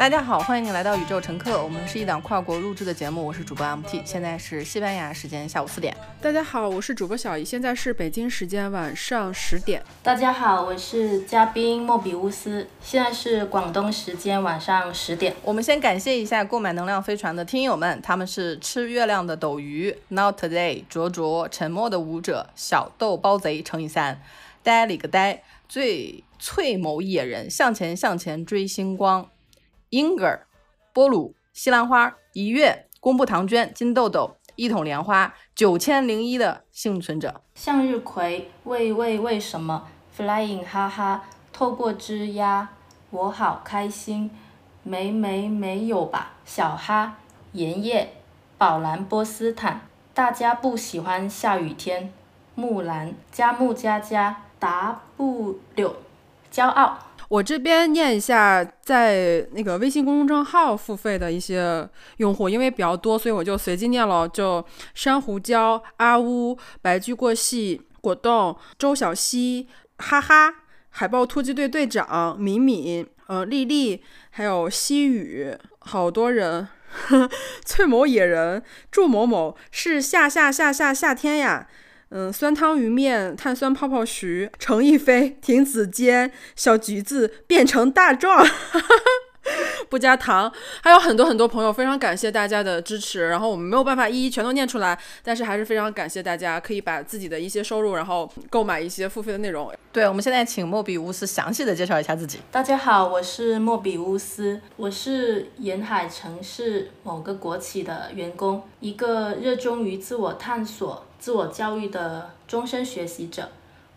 大家好，欢迎你来到宇宙乘客，我们是一档跨国录制的节目，我是主播 MT，现在是西班牙时间下午四点。大家好，我是主播小姨，现在是北京时间晚上十点。大家好，我是嘉宾莫比乌斯，现在是广东时间晚上十点。我们先感谢一下购买能量飞船的听友们，他们是吃月亮的斗鱼，Not Today，卓卓，沉默的舞者，小豆包贼乘以三，呆里个呆，最翠某野人，向前向前追星光。英格尔、波鲁、西兰花、一月、公布唐娟、金豆豆、一桶莲花、九千零一的幸存者、向日葵、喂喂为什么、Flying 哈哈、透过枝丫、我好开心、没没没有吧、小哈、盐叶、宝蓝波斯坦、大家不喜欢下雨天、木兰、佳木加加、W 骄傲。我这边念一下，在那个微信公众账号付费的一些用户，因为比较多，所以我就随机念了。就珊瑚礁、阿乌、白驹过隙、果冻、周小溪、哈哈、海豹突击队队长、敏敏、呃丽丽，还有西雨，好多人。翠某野人、祝某某是夏夏夏夏夏天呀。嗯，酸汤鱼面、碳酸泡泡徐、程逸飞、亭子间、小橘子变成大壮，不加糖，还有很多很多朋友，非常感谢大家的支持。然后我们没有办法一一全都念出来，但是还是非常感谢大家，可以把自己的一些收入，然后购买一些付费的内容。对，我们现在请莫比乌斯详细的介绍一下自己。大家好，我是莫比乌斯，我是沿海城市某个国企的员工，一个热衷于自我探索。自我教育的终身学习者，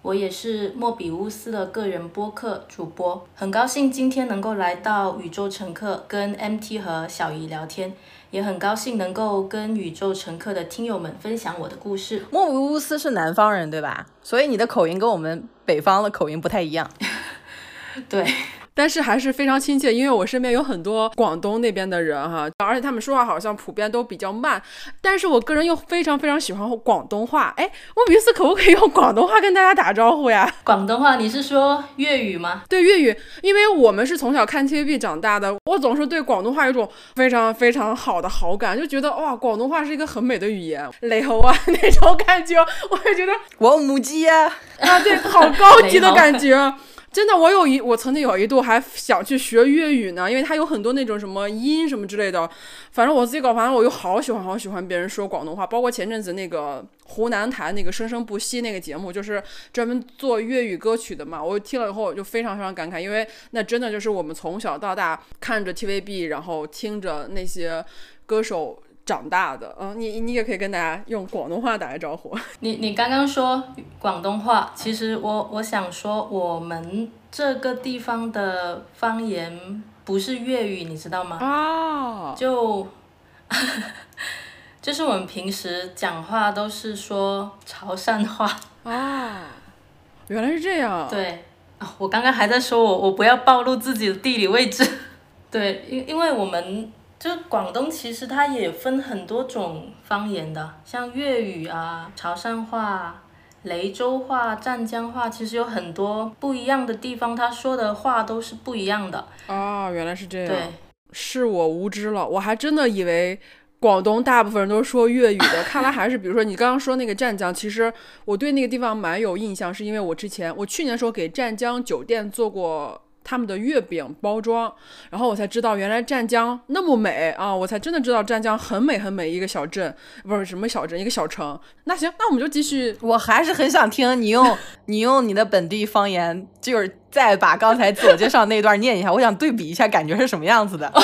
我也是莫比乌斯的个人播客主播，很高兴今天能够来到宇宙乘客跟 MT 和小姨聊天，也很高兴能够跟宇宙乘客的听友们分享我的故事。莫比乌斯是南方人对吧？所以你的口音跟我们北方的口音不太一样。对。但是还是非常亲切，因为我身边有很多广东那边的人哈，而且他们说话好像普遍都比较慢。但是我个人又非常非常喜欢广东话。哎，我比斯可不可以用广东话跟大家打招呼呀？广东话，你是说粤语吗？对粤语，因为我们是从小看 TVB 长大的，我总是对广东话有种非常非常好的好感，就觉得哇，广东话是一个很美的语言，雷猴啊 那种感觉，我也觉得我母鸡啊，啊对，好高级的感觉。真的，我有一我曾经有一度还想去学粤语呢，因为它有很多那种什么音什么之类的。反正我自己搞，反正我又好喜欢好喜欢别人说广东话，包括前阵子那个湖南台那个生生不息那个节目，就是专门做粤语歌曲的嘛。我听了以后我就非常非常感慨，因为那真的就是我们从小到大看着 TVB，然后听着那些歌手。长大的，嗯，你你也可以跟大家用广东话打个招呼。你你刚刚说广东话，其实我我想说，我们这个地方的方言不是粤语，你知道吗？哦，就，就是我们平时讲话都是说潮汕话。啊，原来是这样。对，啊，我刚刚还在说我我不要暴露自己的地理位置。对，因因为我们。就广东其实它也分很多种方言的，像粤语啊、潮汕话、雷州话、湛江话，其实有很多不一样的地方，他说的话都是不一样的。哦，原来是这样。对，是我无知了，我还真的以为广东大部分人都是说粤语的，看来还是，比如说你刚刚说那个湛江，其实我对那个地方蛮有印象，是因为我之前我去年时候给湛江酒店做过。他们的月饼包装，然后我才知道原来湛江那么美啊！我才真的知道湛江很美很美一个小镇，不是什么小镇，一个小城。那行，那我们就继续。我还是很想听你用你用你的本地方言，就是再把刚才自我介绍那段念一下，我想对比一下感觉是什么样子的。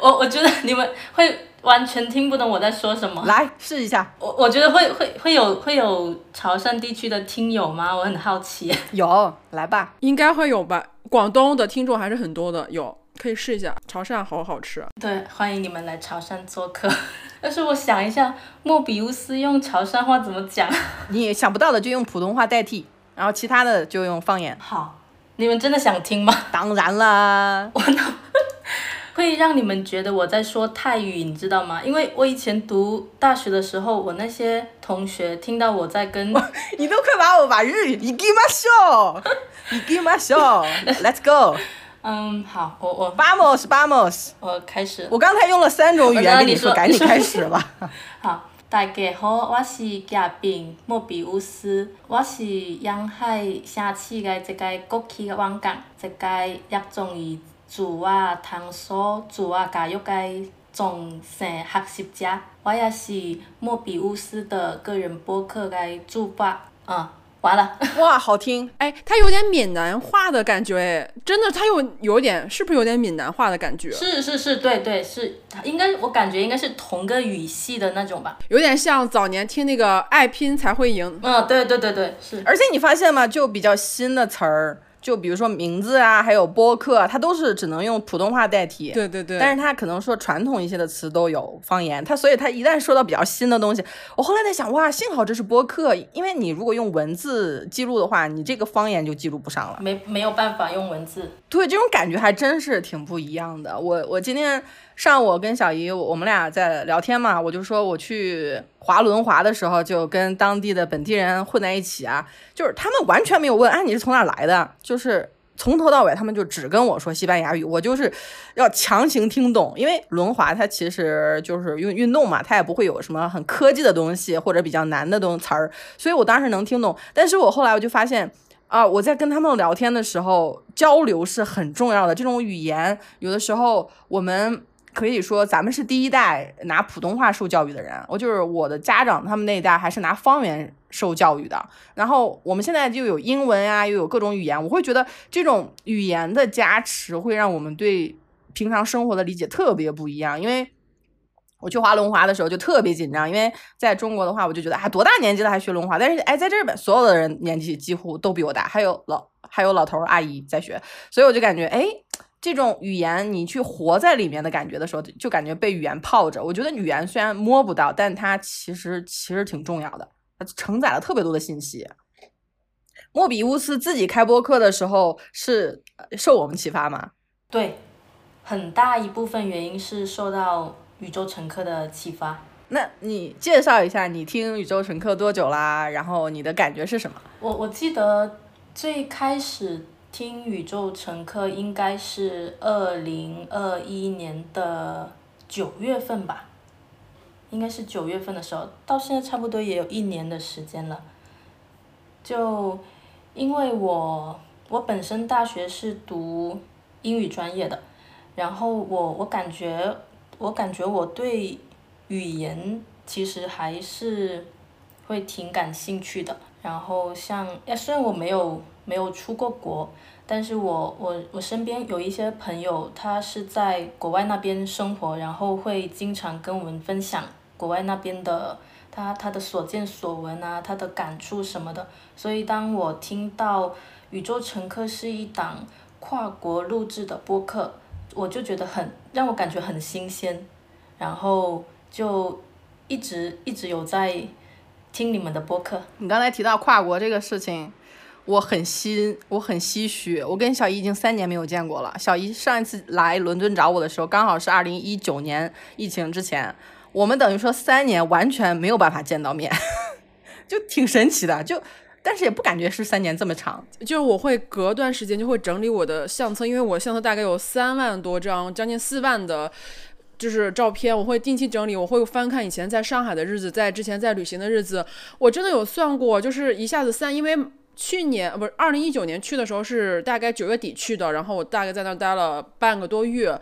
我我觉得你们会。完全听不懂我在说什么，来试一下。我我觉得会会会有会有潮汕地区的听友吗？我很好奇。有，来吧，应该会有吧。广东的听众还是很多的，有可以试一下。潮汕好好吃。对，欢迎你们来潮汕做客。但是我想一下，莫比乌斯用潮汕话怎么讲？你想不到的就用普通话代替，然后其他的就用方言。好，你们真的想听吗？当然啦。我会让你们觉得我在说泰语，你知道吗？因为我以前读大学的时候，我那些同学听到我在跟，你都快把我把日语，你给嘛笑，你给嘛笑，Let's go。嗯，好，我我 Vamos Vamos，我开始。我刚才用了三种语言跟你说，赶紧开始吧。好，大家好，我是嘉宾莫比乌斯，我是沿海城市的一个国际的网港，一个热衷于自我探索、自我教育该终身学习者。我也是莫比乌斯的个人博客该主播。嗯。完了，哇，好听！哎，他有点闽南话的感觉，哎，真的，他有有点，是不是有点闽南话的感觉？是是是，对对是，应该我感觉应该是同个语系的那种吧，有点像早年听那个爱拼才会赢。嗯，对对对对，是。而且你发现吗？就比较新的词儿。就比如说名字啊，还有播客，它都是只能用普通话代替。对对对。但是它可能说传统一些的词都有方言，它所以它一旦说到比较新的东西，我后来在想，哇，幸好这是播客，因为你如果用文字记录的话，你这个方言就记录不上了。没没有办法用文字。对，这种感觉还真是挺不一样的。我我今天。上午跟小姨，我们俩在聊天嘛，我就说我去滑轮滑的时候，就跟当地的本地人混在一起啊，就是他们完全没有问，哎，你是从哪来的？就是从头到尾，他们就只跟我说西班牙语，我就是要强行听懂，因为轮滑它其实就是运运动嘛，它也不会有什么很科技的东西或者比较难的东词儿，所以我当时能听懂。但是我后来我就发现啊，我在跟他们聊天的时候，交流是很重要的，这种语言有的时候我们。可以说，咱们是第一代拿普通话受教育的人。我就是我的家长，他们那一代还是拿方言受教育的。然后我们现在就有英文啊，又有各种语言。我会觉得这种语言的加持会让我们对平常生活的理解特别不一样。因为我去滑轮滑的时候就特别紧张，因为在中国的话，我就觉得啊，多大年纪了还学轮滑？但是哎，在这边所有的人年纪几乎都比我大，还有老还有老头阿姨在学，所以我就感觉哎。这种语言，你去活在里面的感觉的时候，就感觉被语言泡着。我觉得语言虽然摸不到，但它其实其实挺重要的，它承载了特别多的信息。莫比乌斯自己开播客的时候是受我们启发吗？对，很大一部分原因是受到宇宙乘客的启发。那你介绍一下，你听宇宙乘客多久啦？然后你的感觉是什么？我我记得最开始。听宇宙乘客应该是二零二一年的九月份吧，应该是九月份的时候，到现在差不多也有一年的时间了。就因为我我本身大学是读英语专业的，然后我我感觉我感觉我对语言其实还是会挺感兴趣的。然后像，虽然我没有没有出过国。但是我我我身边有一些朋友，他是在国外那边生活，然后会经常跟我们分享国外那边的他他的所见所闻啊，他的感触什么的。所以当我听到《宇宙乘客》是一档跨国录制的播客，我就觉得很让我感觉很新鲜，然后就一直一直有在听你们的播客。你刚才提到跨国这个事情。我很心，我很唏嘘。我跟小姨已经三年没有见过了。小姨上一次来伦敦找我的时候，刚好是二零一九年疫情之前。我们等于说三年完全没有办法见到面，就挺神奇的。就但是也不感觉是三年这么长。就是我会隔段时间就会整理我的相册，因为我相册大概有三万多张，将近四万的，就是照片。我会定期整理，我会翻看以前在上海的日子，在之前在旅行的日子。我真的有算过，就是一下子三，因为。去年不是二零一九年去的时候是大概九月底去的，然后我大概在那待了半个多月，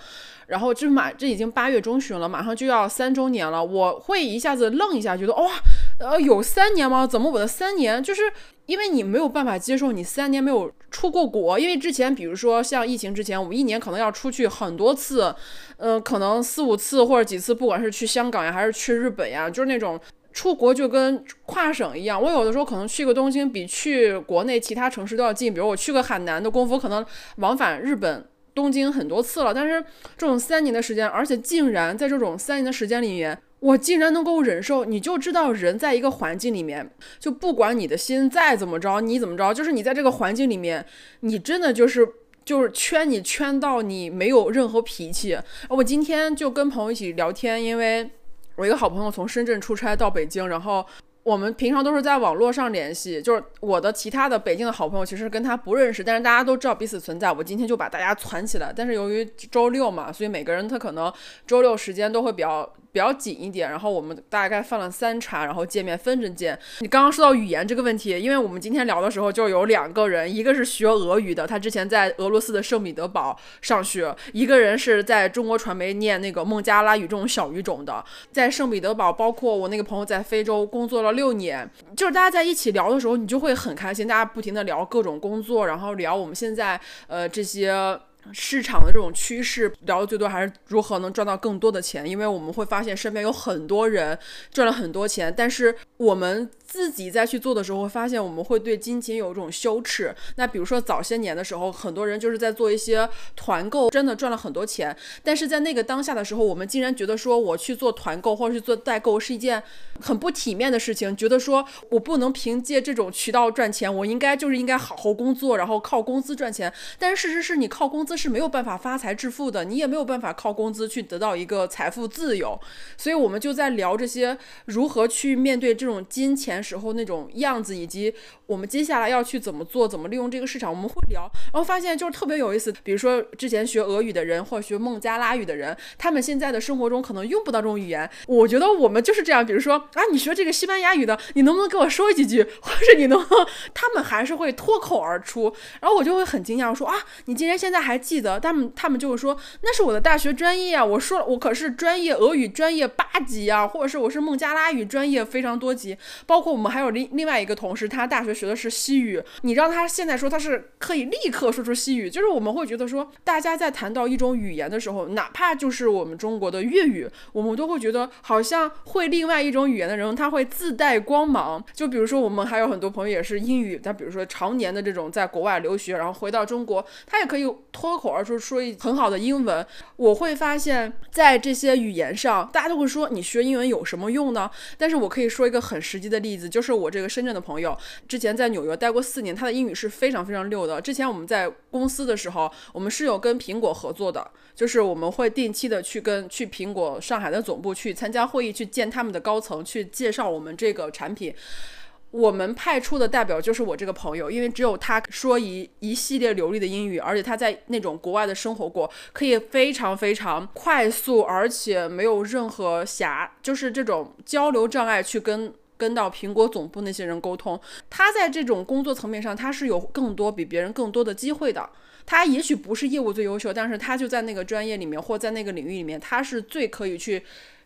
然后这马这已经八月中旬了，马上就要三周年了，我会一下子愣一下，觉得哇，呃，有三年吗？怎么我的三年就是因为你没有办法接受你三年没有出过国，因为之前比如说像疫情之前，我们一年可能要出去很多次，呃，可能四五次或者几次，不管是去香港呀还是去日本呀，就是那种。出国就跟跨省一样，我有的时候可能去个东京比去国内其他城市都要近。比如我去个海南的功夫，可能往返日本东京很多次了。但是这种三年的时间，而且竟然在这种三年的时间里面，我竟然能够忍受。你就知道人在一个环境里面，就不管你的心再怎么着，你怎么着，就是你在这个环境里面，你真的就是就是圈你圈到你没有任何脾气。我今天就跟朋友一起聊天，因为。我一个好朋友从深圳出差到北京，然后我们平常都是在网络上联系，就是我的其他的北京的好朋友，其实跟他不认识，但是大家都知道彼此存在。我今天就把大家攒起来，但是由于周六嘛，所以每个人他可能周六时间都会比较比较紧一点。然后我们大概放了三茬，然后见面分着见。你刚刚说到语言这个问题，因为我们今天聊的时候就有两个人，一个是学俄语的，他之前在俄罗斯的圣彼得堡上学；一个人是在中国传媒念那个孟加拉语这种小语种的，在圣彼得堡，包括我那个朋友在非洲工作了六年，就是大家在一起聊的时候，你就会很开心，大家不停的聊各种工作，然后聊我们现在呃这些。市场的这种趋势聊的最多还是如何能赚到更多的钱，因为我们会发现身边有很多人赚了很多钱，但是我们自己在去做的时候，会发现我们会对金钱有一种羞耻。那比如说早些年的时候，很多人就是在做一些团购，真的赚了很多钱，但是在那个当下的时候，我们竟然觉得说我去做团购或者是做代购是一件很不体面的事情，觉得说我不能凭借这种渠道赚钱，我应该就是应该好好工作，然后靠工资赚钱。但是事实是你靠工资。是没有办法发财致富的，你也没有办法靠工资去得到一个财富自由，所以我们就在聊这些如何去面对这种金钱时候那种样子，以及我们接下来要去怎么做，怎么利用这个市场，我们会聊，然后发现就是特别有意思。比如说之前学俄语的人或者学孟加拉语的人，他们现在的生活中可能用不到这种语言。我觉得我们就是这样，比如说啊，你学这个西班牙语的，你能不能给我说几句，或者你能，他们还是会脱口而出，然后我就会很惊讶，我说啊，你竟然现在还。记得他们，他们就会说那是我的大学专业啊！我说我可是专业俄语专业八级啊，或者是我是孟加拉语专业非常多级。包括我们还有另另外一个同事，他大学学的是西语。你让他现在说他是可以立刻说出西语，就是我们会觉得说，大家在谈到一种语言的时候，哪怕就是我们中国的粤语，我们都会觉得好像会另外一种语言的人，他会自带光芒。就比如说我们还有很多朋友也是英语，他比如说常年的这种在国外留学，然后回到中国，他也可以脱。脱口而出说一很好的英文，我会发现，在这些语言上，大家都会说你学英文有什么用呢？但是我可以说一个很实际的例子，就是我这个深圳的朋友，之前在纽约待过四年，他的英语是非常非常溜的。之前我们在公司的时候，我们是有跟苹果合作的，就是我们会定期的去跟去苹果上海的总部去参加会议，去见他们的高层，去介绍我们这个产品。我们派出的代表就是我这个朋友，因为只有他说一一系列流利的英语，而且他在那种国外的生活过，可以非常非常快速，而且没有任何狭，就是这种交流障碍去跟跟到苹果总部那些人沟通。他在这种工作层面上，他是有更多比别人更多的机会的。他也许不是业务最优秀，但是他就在那个专业里面或在那个领域里面，他是最可以去。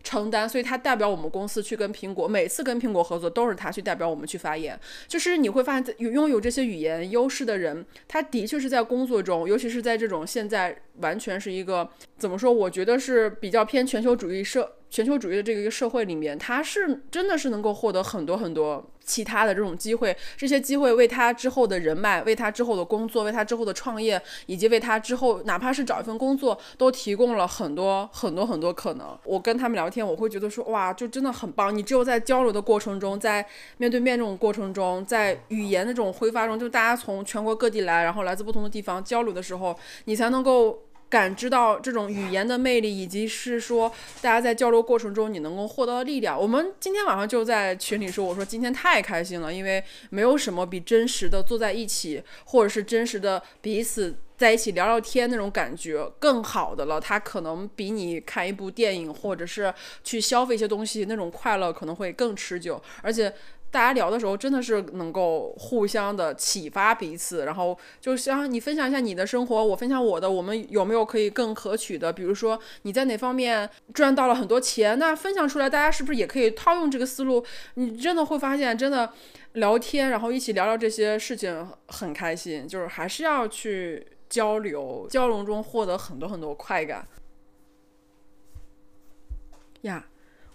承担，所以他代表我们公司去跟苹果，每次跟苹果合作都是他去代表我们去发言。就是你会发现，有拥有这些语言优势的人，他的确是在工作中，尤其是在这种现在完全是一个怎么说？我觉得是比较偏全球主义社。全球主义的这个一个社会里面，他是真的是能够获得很多很多其他的这种机会，这些机会为他之后的人脉、为他之后的工作、为他之后的创业，以及为他之后哪怕是找一份工作，都提供了很多很多很多可能。我跟他们聊天，我会觉得说，哇，就真的很棒。你只有在交流的过程中，在面对面这种过程中，在语言的这种挥发中，就大家从全国各地来，然后来自不同的地方交流的时候，你才能够。感知到这种语言的魅力，以及是说大家在交流过程中你能够获得的力量。我们今天晚上就在群里说，我说今天太开心了，因为没有什么比真实的坐在一起，或者是真实的彼此在一起聊聊天那种感觉更好的了。它可能比你看一部电影，或者是去消费一些东西那种快乐可能会更持久，而且。大家聊的时候真的是能够互相的启发彼此，然后就像你分享一下你的生活，我分享我的，我们有没有可以更可取的？比如说你在哪方面赚到了很多钱，那分享出来，大家是不是也可以套用这个思路？你真的会发现，真的聊天，然后一起聊聊这些事情很开心，就是还是要去交流，交融中获得很多很多快感。呀，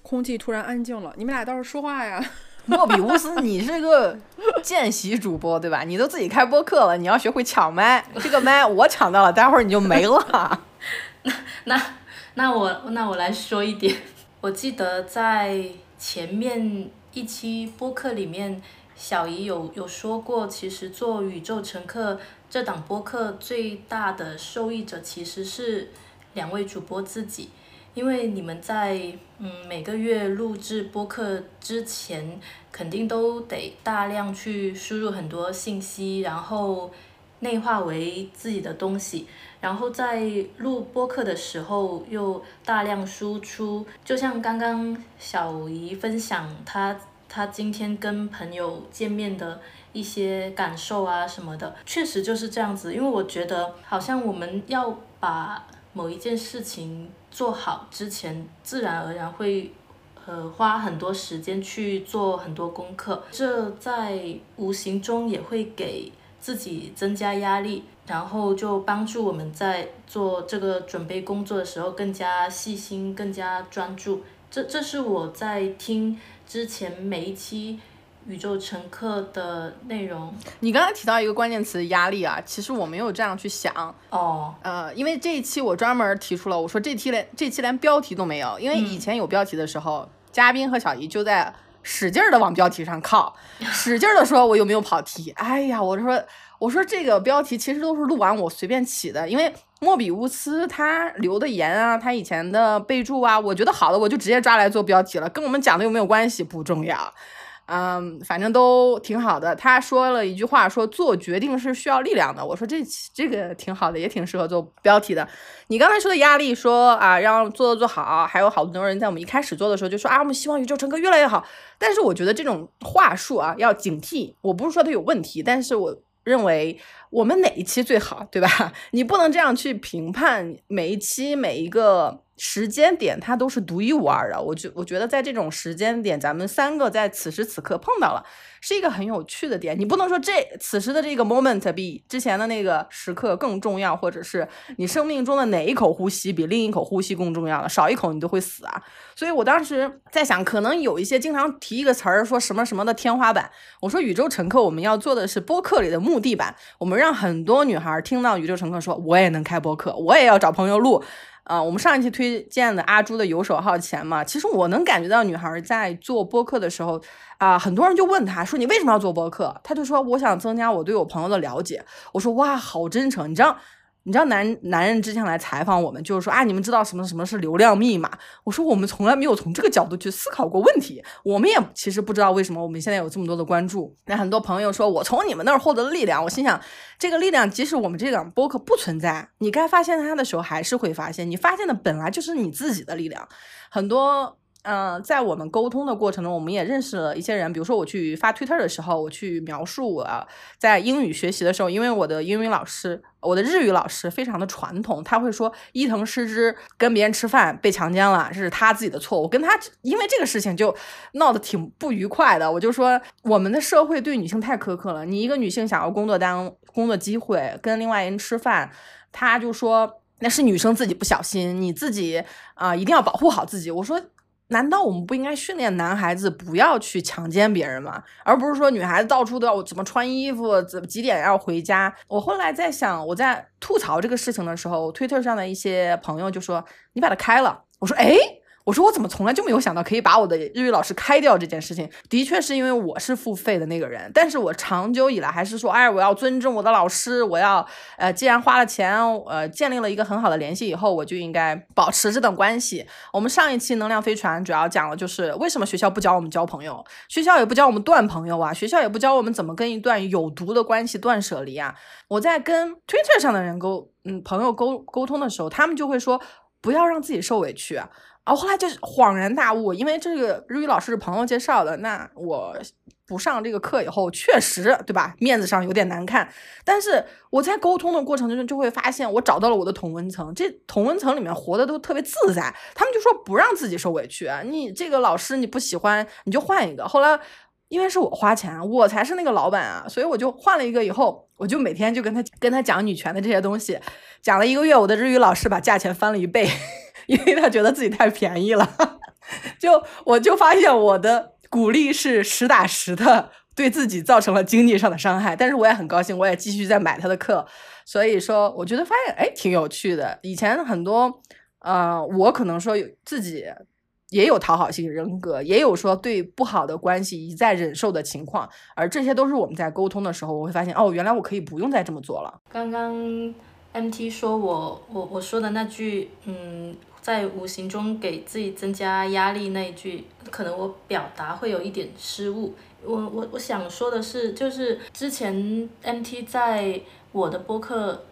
空气突然安静了，你们俩倒是说话呀！莫比乌斯，你是个见习主播对吧？你都自己开播客了，你要学会抢麦。这个麦我抢到了，待会儿你就没了。那那那我那我来说一点。我记得在前面一期播客里面，小姨有有说过，其实做宇宙乘客这档播客最大的受益者其实是两位主播自己。因为你们在嗯每个月录制播客之前，肯定都得大量去输入很多信息，然后内化为自己的东西，然后在录播客的时候又大量输出。就像刚刚小姨分享她她今天跟朋友见面的一些感受啊什么的，确实就是这样子。因为我觉得好像我们要把某一件事情。做好之前，自然而然会，呃，花很多时间去做很多功课，这在无形中也会给自己增加压力，然后就帮助我们在做这个准备工作的时候更加细心、更加专注。这这是我在听之前每一期。宇宙乘客的内容，你刚才提到一个关键词压力啊，其实我没有这样去想。哦，呃，因为这一期我专门提出了，我说这期连这期连标题都没有，因为以前有标题的时候，嘉宾和小姨就在使劲的往标题上靠，使劲的说我有没有跑题，哎呀，我说我说这个标题其实都是录完我随便起的，因为莫比乌斯他留的言啊，他以前的备注啊，我觉得好的我就直接抓来做标题了，跟我们讲的有没有关系不重要。嗯，反正都挺好的。他说了一句话，说做决定是需要力量的。我说这这个挺好的，也挺适合做标题的。你刚才说的压力，说啊让做做好，还有好多人在我们一开始做的时候就说啊，我们希望宇宙乘客越来越好。但是我觉得这种话术啊要警惕。我不是说它有问题，但是我认为我们哪一期最好，对吧？你不能这样去评判每一期每一个。时间点它都是独一无二的，我觉我觉得在这种时间点，咱们三个在此时此刻碰到了，是一个很有趣的点。你不能说这此时的这个 moment 比之前的那个时刻更重要，或者是你生命中的哪一口呼吸比另一口呼吸更重要了，少一口你都会死啊。所以我当时在想，可能有一些经常提一个词儿说什么什么的天花板，我说宇宙乘客，我们要做的是播客里的木地板，我们让很多女孩听到宇宙乘客说，我也能开播客，我也要找朋友录。啊，我们上一期推荐的阿朱的游手好闲嘛，其实我能感觉到女孩在做播客的时候，啊，很多人就问她说你为什么要做播客？她就说我想增加我对我朋友的了解。我说哇，好真诚，你知道。你知道男男人之前来采访我们，就是说啊，你们知道什么什么是流量密码？我说我们从来没有从这个角度去思考过问题，我们也其实不知道为什么我们现在有这么多的关注。那很多朋友说我从你们那儿获得了力量，我心想，这个力量即使我们这档播客不存在，你该发现它的时候还是会发现，你发现的本来就是你自己的力量，很多。嗯，在我们沟通的过程中，我们也认识了一些人。比如说，我去发推特的时候，我去描述我在英语学习的时候，因为我的英语老师，我的日语老师非常的传统，他会说伊藤诗织跟别人吃饭被强奸了，这是他自己的错误。跟他因为这个事情就闹得挺不愉快的。我就说，我们的社会对女性太苛刻了。你一个女性想要工作当工作机会，跟另外人吃饭，他就说那是女生自己不小心，你自己啊一定要保护好自己。我说。难道我们不应该训练男孩子不要去强奸别人吗？而不是说女孩子到处都要怎么穿衣服，怎么几点要回家？我后来在想，我在吐槽这个事情的时候，推特上的一些朋友就说：“你把它开了。”我说：“哎。”我说我怎么从来就没有想到可以把我的日语老师开掉这件事情？的确是因为我是付费的那个人，但是我长久以来还是说，哎，我要尊重我的老师，我要，呃，既然花了钱，呃，建立了一个很好的联系以后，我就应该保持这段关系。我们上一期能量飞船主要讲了，就是为什么学校不教我们交朋友，学校也不教我们断朋友啊，学校也不教我们怎么跟一段有毒的关系断舍离啊。我在跟 Twitter 上的人沟，嗯，朋友沟沟通的时候，他们就会说，不要让自己受委屈。然后后来就恍然大悟，因为这个日语老师是朋友介绍的，那我不上这个课以后，确实对吧，面子上有点难看。但是我在沟通的过程中就会发现，我找到了我的同温层，这同温层里面活的都特别自在。他们就说不让自己受委屈，你这个老师你不喜欢你就换一个。后来因为是我花钱，我才是那个老板啊，所以我就换了一个以后，我就每天就跟他跟他讲女权的这些东西，讲了一个月，我的日语老师把价钱翻了一倍。因为他觉得自己太便宜了，就我就发现我的鼓励是实打实的，对自己造成了经济上的伤害。但是我也很高兴，我也继续在买他的课。所以说，我觉得发现哎挺有趣的。以前很多呃，我可能说有自己也有讨好性人格，也有说对不好的关系一再忍受的情况，而这些都是我们在沟通的时候，我会发现哦，原来我可以不用再这么做了。刚刚。MT 说：“我我我说的那句，嗯，在无形中给自己增加压力那一句，可能我表达会有一点失误。我我我想说的是，就是之前 MT 在我的播客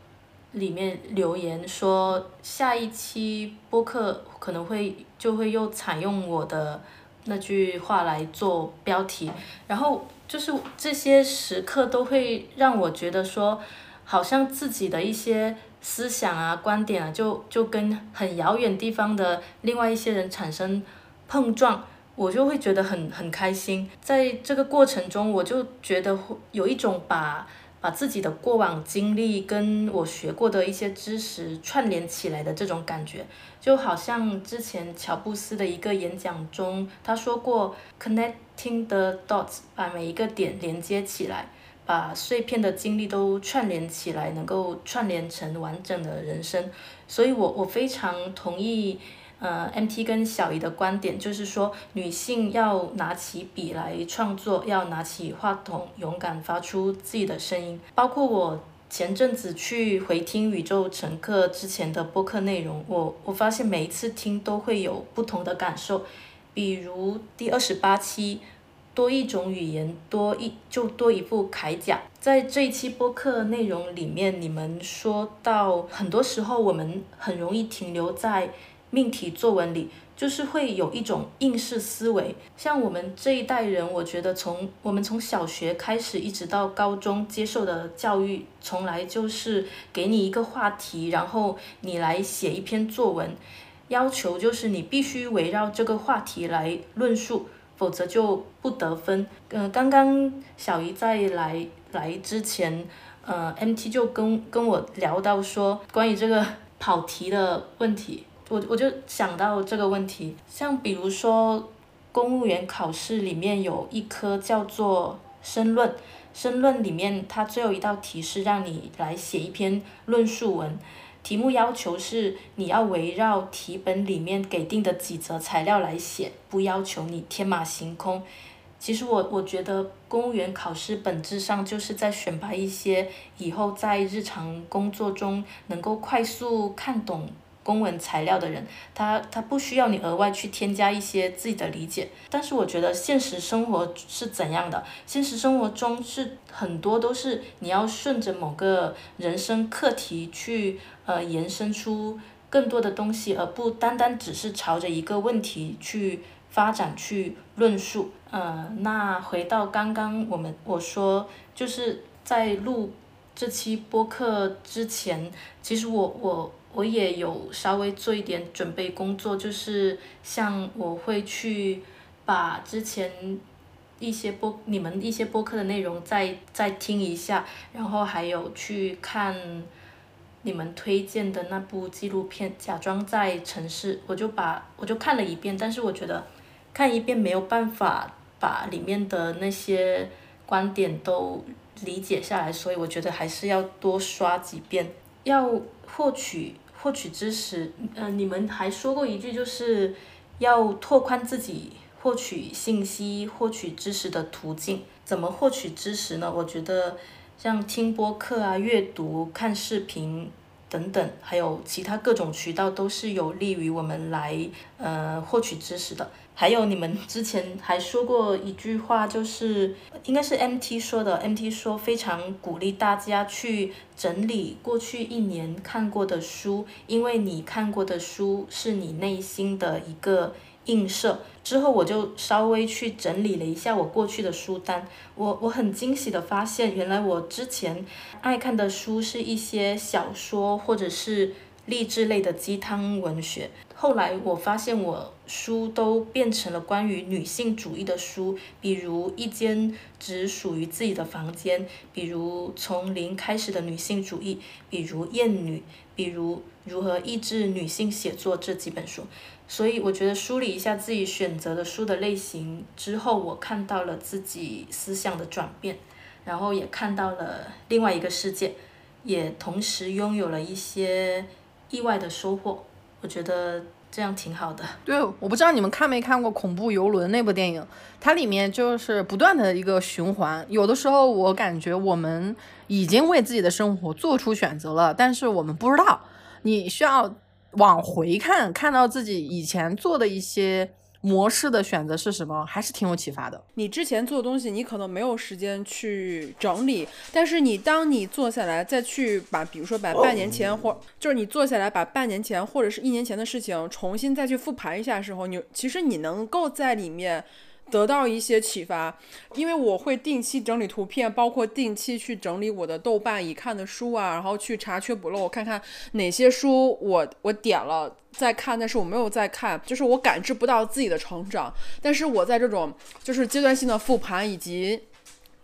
里面留言说，下一期播客可能会就会又采用我的那句话来做标题，然后就是这些时刻都会让我觉得说，好像自己的一些。思想啊，观点啊，就就跟很遥远地方的另外一些人产生碰撞，我就会觉得很很开心。在这个过程中，我就觉得会有一种把把自己的过往经历跟我学过的一些知识串联起来的这种感觉，就好像之前乔布斯的一个演讲中他说过，connecting the dots，把每一个点连接起来。把碎片的经历都串联起来，能够串联成完整的人生，所以我我非常同意，呃，MT 跟小姨的观点，就是说女性要拿起笔来创作，要拿起话筒，勇敢发出自己的声音。包括我前阵子去回听宇宙乘客之前的播客内容，我我发现每一次听都会有不同的感受，比如第二十八期。多一种语言，多一就多一副铠甲。在这一期播客内容里面，你们说到，很多时候我们很容易停留在命题作文里，就是会有一种应试思维。像我们这一代人，我觉得从我们从小学开始一直到高中接受的教育，从来就是给你一个话题，然后你来写一篇作文，要求就是你必须围绕这个话题来论述。否则就不得分。嗯，刚刚小姨在来来之前，呃，MT 就跟跟我聊到说关于这个跑题的问题，我我就想到这个问题，像比如说公务员考试里面有一科叫做申论，申论里面它最后一道题是让你来写一篇论述文。题目要求是你要围绕题本里面给定的几则材料来写，不要求你天马行空。其实我我觉得公务员考试本质上就是在选拔一些以后在日常工作中能够快速看懂。公文材料的人，他他不需要你额外去添加一些自己的理解，但是我觉得现实生活是怎样的？现实生活中是很多都是你要顺着某个人生课题去呃延伸出更多的东西，而不单单只是朝着一个问题去发展去论述。呃，那回到刚刚我们我说就是在录这期播客之前，其实我我。我也有稍微做一点准备工作，就是像我会去把之前一些播你们一些播客的内容再再听一下，然后还有去看你们推荐的那部纪录片《假装在城市》，我就把我就看了一遍，但是我觉得看一遍没有办法把里面的那些观点都理解下来，所以我觉得还是要多刷几遍，要获取。获取知识，嗯，你们还说过一句，就是要拓宽自己获取信息、获取知识的途径。怎么获取知识呢？我觉得像听播客啊、阅读、看视频。等等，还有其他各种渠道都是有利于我们来呃获取知识的。还有你们之前还说过一句话，就是应该是 MT 说的，MT 说非常鼓励大家去整理过去一年看过的书，因为你看过的书是你内心的一个。映射之后，我就稍微去整理了一下我过去的书单。我我很惊喜的发现，原来我之前爱看的书是一些小说或者是励志类的鸡汤文学。后来我发现，我书都变成了关于女性主义的书，比如一间只属于自己的房间，比如从零开始的女性主义，比如厌女，比如如何抑制女性写作这几本书。所以我觉得梳理一下自己选择的书的类型之后，我看到了自己思想的转变，然后也看到了另外一个世界，也同时拥有了一些意外的收获。我觉得这样挺好的。对，我不知道你们看没看过《恐怖游轮》那部电影，它里面就是不断的一个循环。有的时候我感觉我们已经为自己的生活做出选择了，但是我们不知道。你需要。往回看，看到自己以前做的一些。模式的选择是什么？还是挺有启发的。你之前做的东西，你可能没有时间去整理，但是你当你坐下来再去把，比如说把半年前或就是你坐下来把半年前或者是一年前的事情重新再去复盘一下的时候，你其实你能够在里面。得到一些启发，因为我会定期整理图片，包括定期去整理我的豆瓣已看的书啊，然后去查缺补漏，看看哪些书我我点了在看，但是我没有在看，就是我感知不到自己的成长。但是我在这种就是阶段性的复盘以及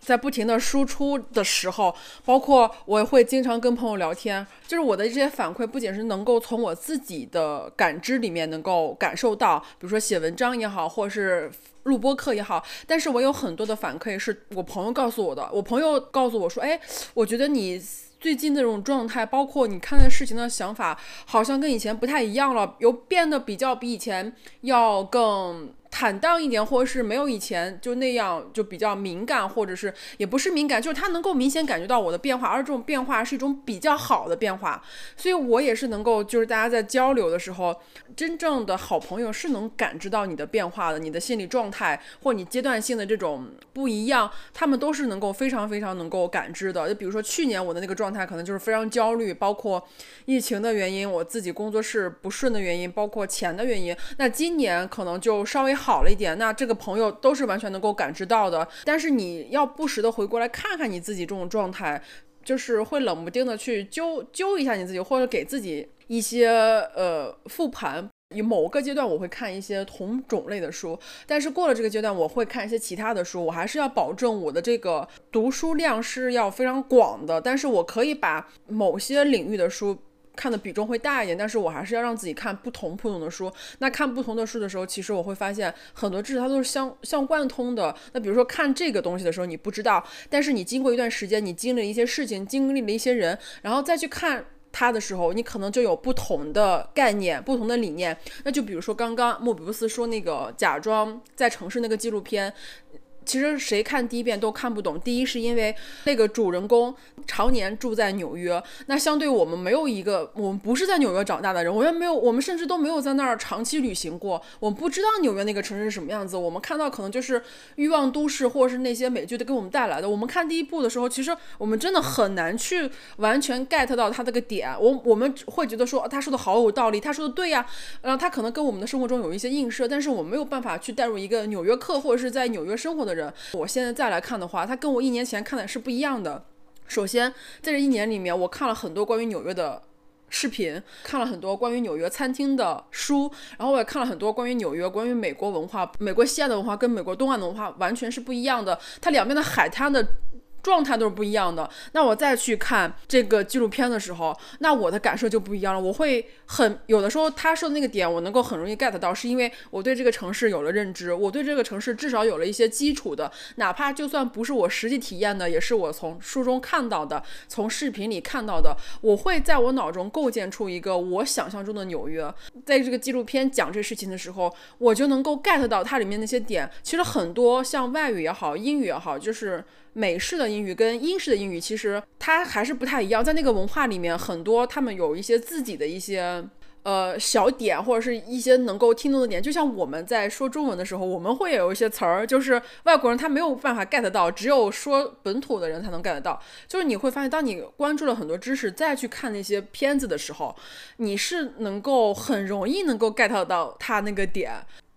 在不停的输出的时候，包括我会经常跟朋友聊天，就是我的这些反馈不仅是能够从我自己的感知里面能够感受到，比如说写文章也好，或者是。录播课也好，但是我有很多的反馈是我朋友告诉我的。我朋友告诉我说：“哎，我觉得你最近那种状态，包括你看待事情的想法，好像跟以前不太一样了，有变得比较比以前要更。”坦荡一点，或者是没有以前就那样，就比较敏感，或者是也不是敏感，就是他能够明显感觉到我的变化，而这种变化是一种比较好的变化，所以我也是能够，就是大家在交流的时候，真正的好朋友是能感知到你的变化的，你的心理状态或你阶段性的这种不一样，他们都是能够非常非常能够感知的。就比如说去年我的那个状态，可能就是非常焦虑，包括疫情的原因，我自己工作室不顺的原因，包括钱的原因，那今年可能就稍微。好了一点，那这个朋友都是完全能够感知到的。但是你要不时的回过来看看你自己这种状态，就是会冷不丁的去揪揪一下你自己，或者给自己一些呃复盘。以某个阶段我会看一些同种类的书，但是过了这个阶段我会看一些其他的书。我还是要保证我的这个读书量是要非常广的，但是我可以把某些领域的书。看的比重会大一点，但是我还是要让自己看不同不同的书。那看不同的书的时候，其实我会发现很多知识它都是相相贯通的。那比如说看这个东西的时候，你不知道，但是你经过一段时间，你经历了一些事情，经历了一些人，然后再去看它的时候，你可能就有不同的概念、不同的理念。那就比如说刚刚莫比乌斯说那个假装在城市那个纪录片。其实谁看第一遍都看不懂。第一是因为那个主人公常年住在纽约，那相对我们没有一个，我们不是在纽约长大的人，我们没有，我们甚至都没有在那儿长期旅行过，我们不知道纽约那个城市是什么样子。我们看到可能就是欲望都市，或者是那些美剧的给我们带来的。我们看第一部的时候，其实我们真的很难去完全 get 到他这个点。我我们会觉得说他说的好有道理，他说的对呀，然后他可能跟我们的生活中有一些映射，但是我们没有办法去带入一个纽约客或者是在纽约生活的。人，我现在再来看的话，他跟我一年前看的是不一样的。首先，在这一年里面，我看了很多关于纽约的视频，看了很多关于纽约餐厅的书，然后我也看了很多关于纽约、关于美国文化。美国西岸的文化跟美国东岸的文化完全是不一样的，它两边的海滩的。状态都是不一样的。那我再去看这个纪录片的时候，那我的感受就不一样了。我会很有的时候他说的那个点，我能够很容易 get 到，是因为我对这个城市有了认知，我对这个城市至少有了一些基础的，哪怕就算不是我实际体验的，也是我从书中看到的，从视频里看到的。我会在我脑中构建出一个我想象中的纽约。在这个纪录片讲这事情的时候，我就能够 get 到它里面那些点。其实很多像外语也好，英语也好，就是。美式的英语跟英式的英语其实它还是不太一样，在那个文化里面，很多他们有一些自己的一些呃小点，或者是一些能够听懂的点。就像我们在说中文的时候，我们会有一些词儿，就是外国人他没有办法 get 到，只有说本土的人才能 get 到。就是你会发现，当你关注了很多知识，再去看那些片子的时候，你是能够很容易能够 get 到他那个点。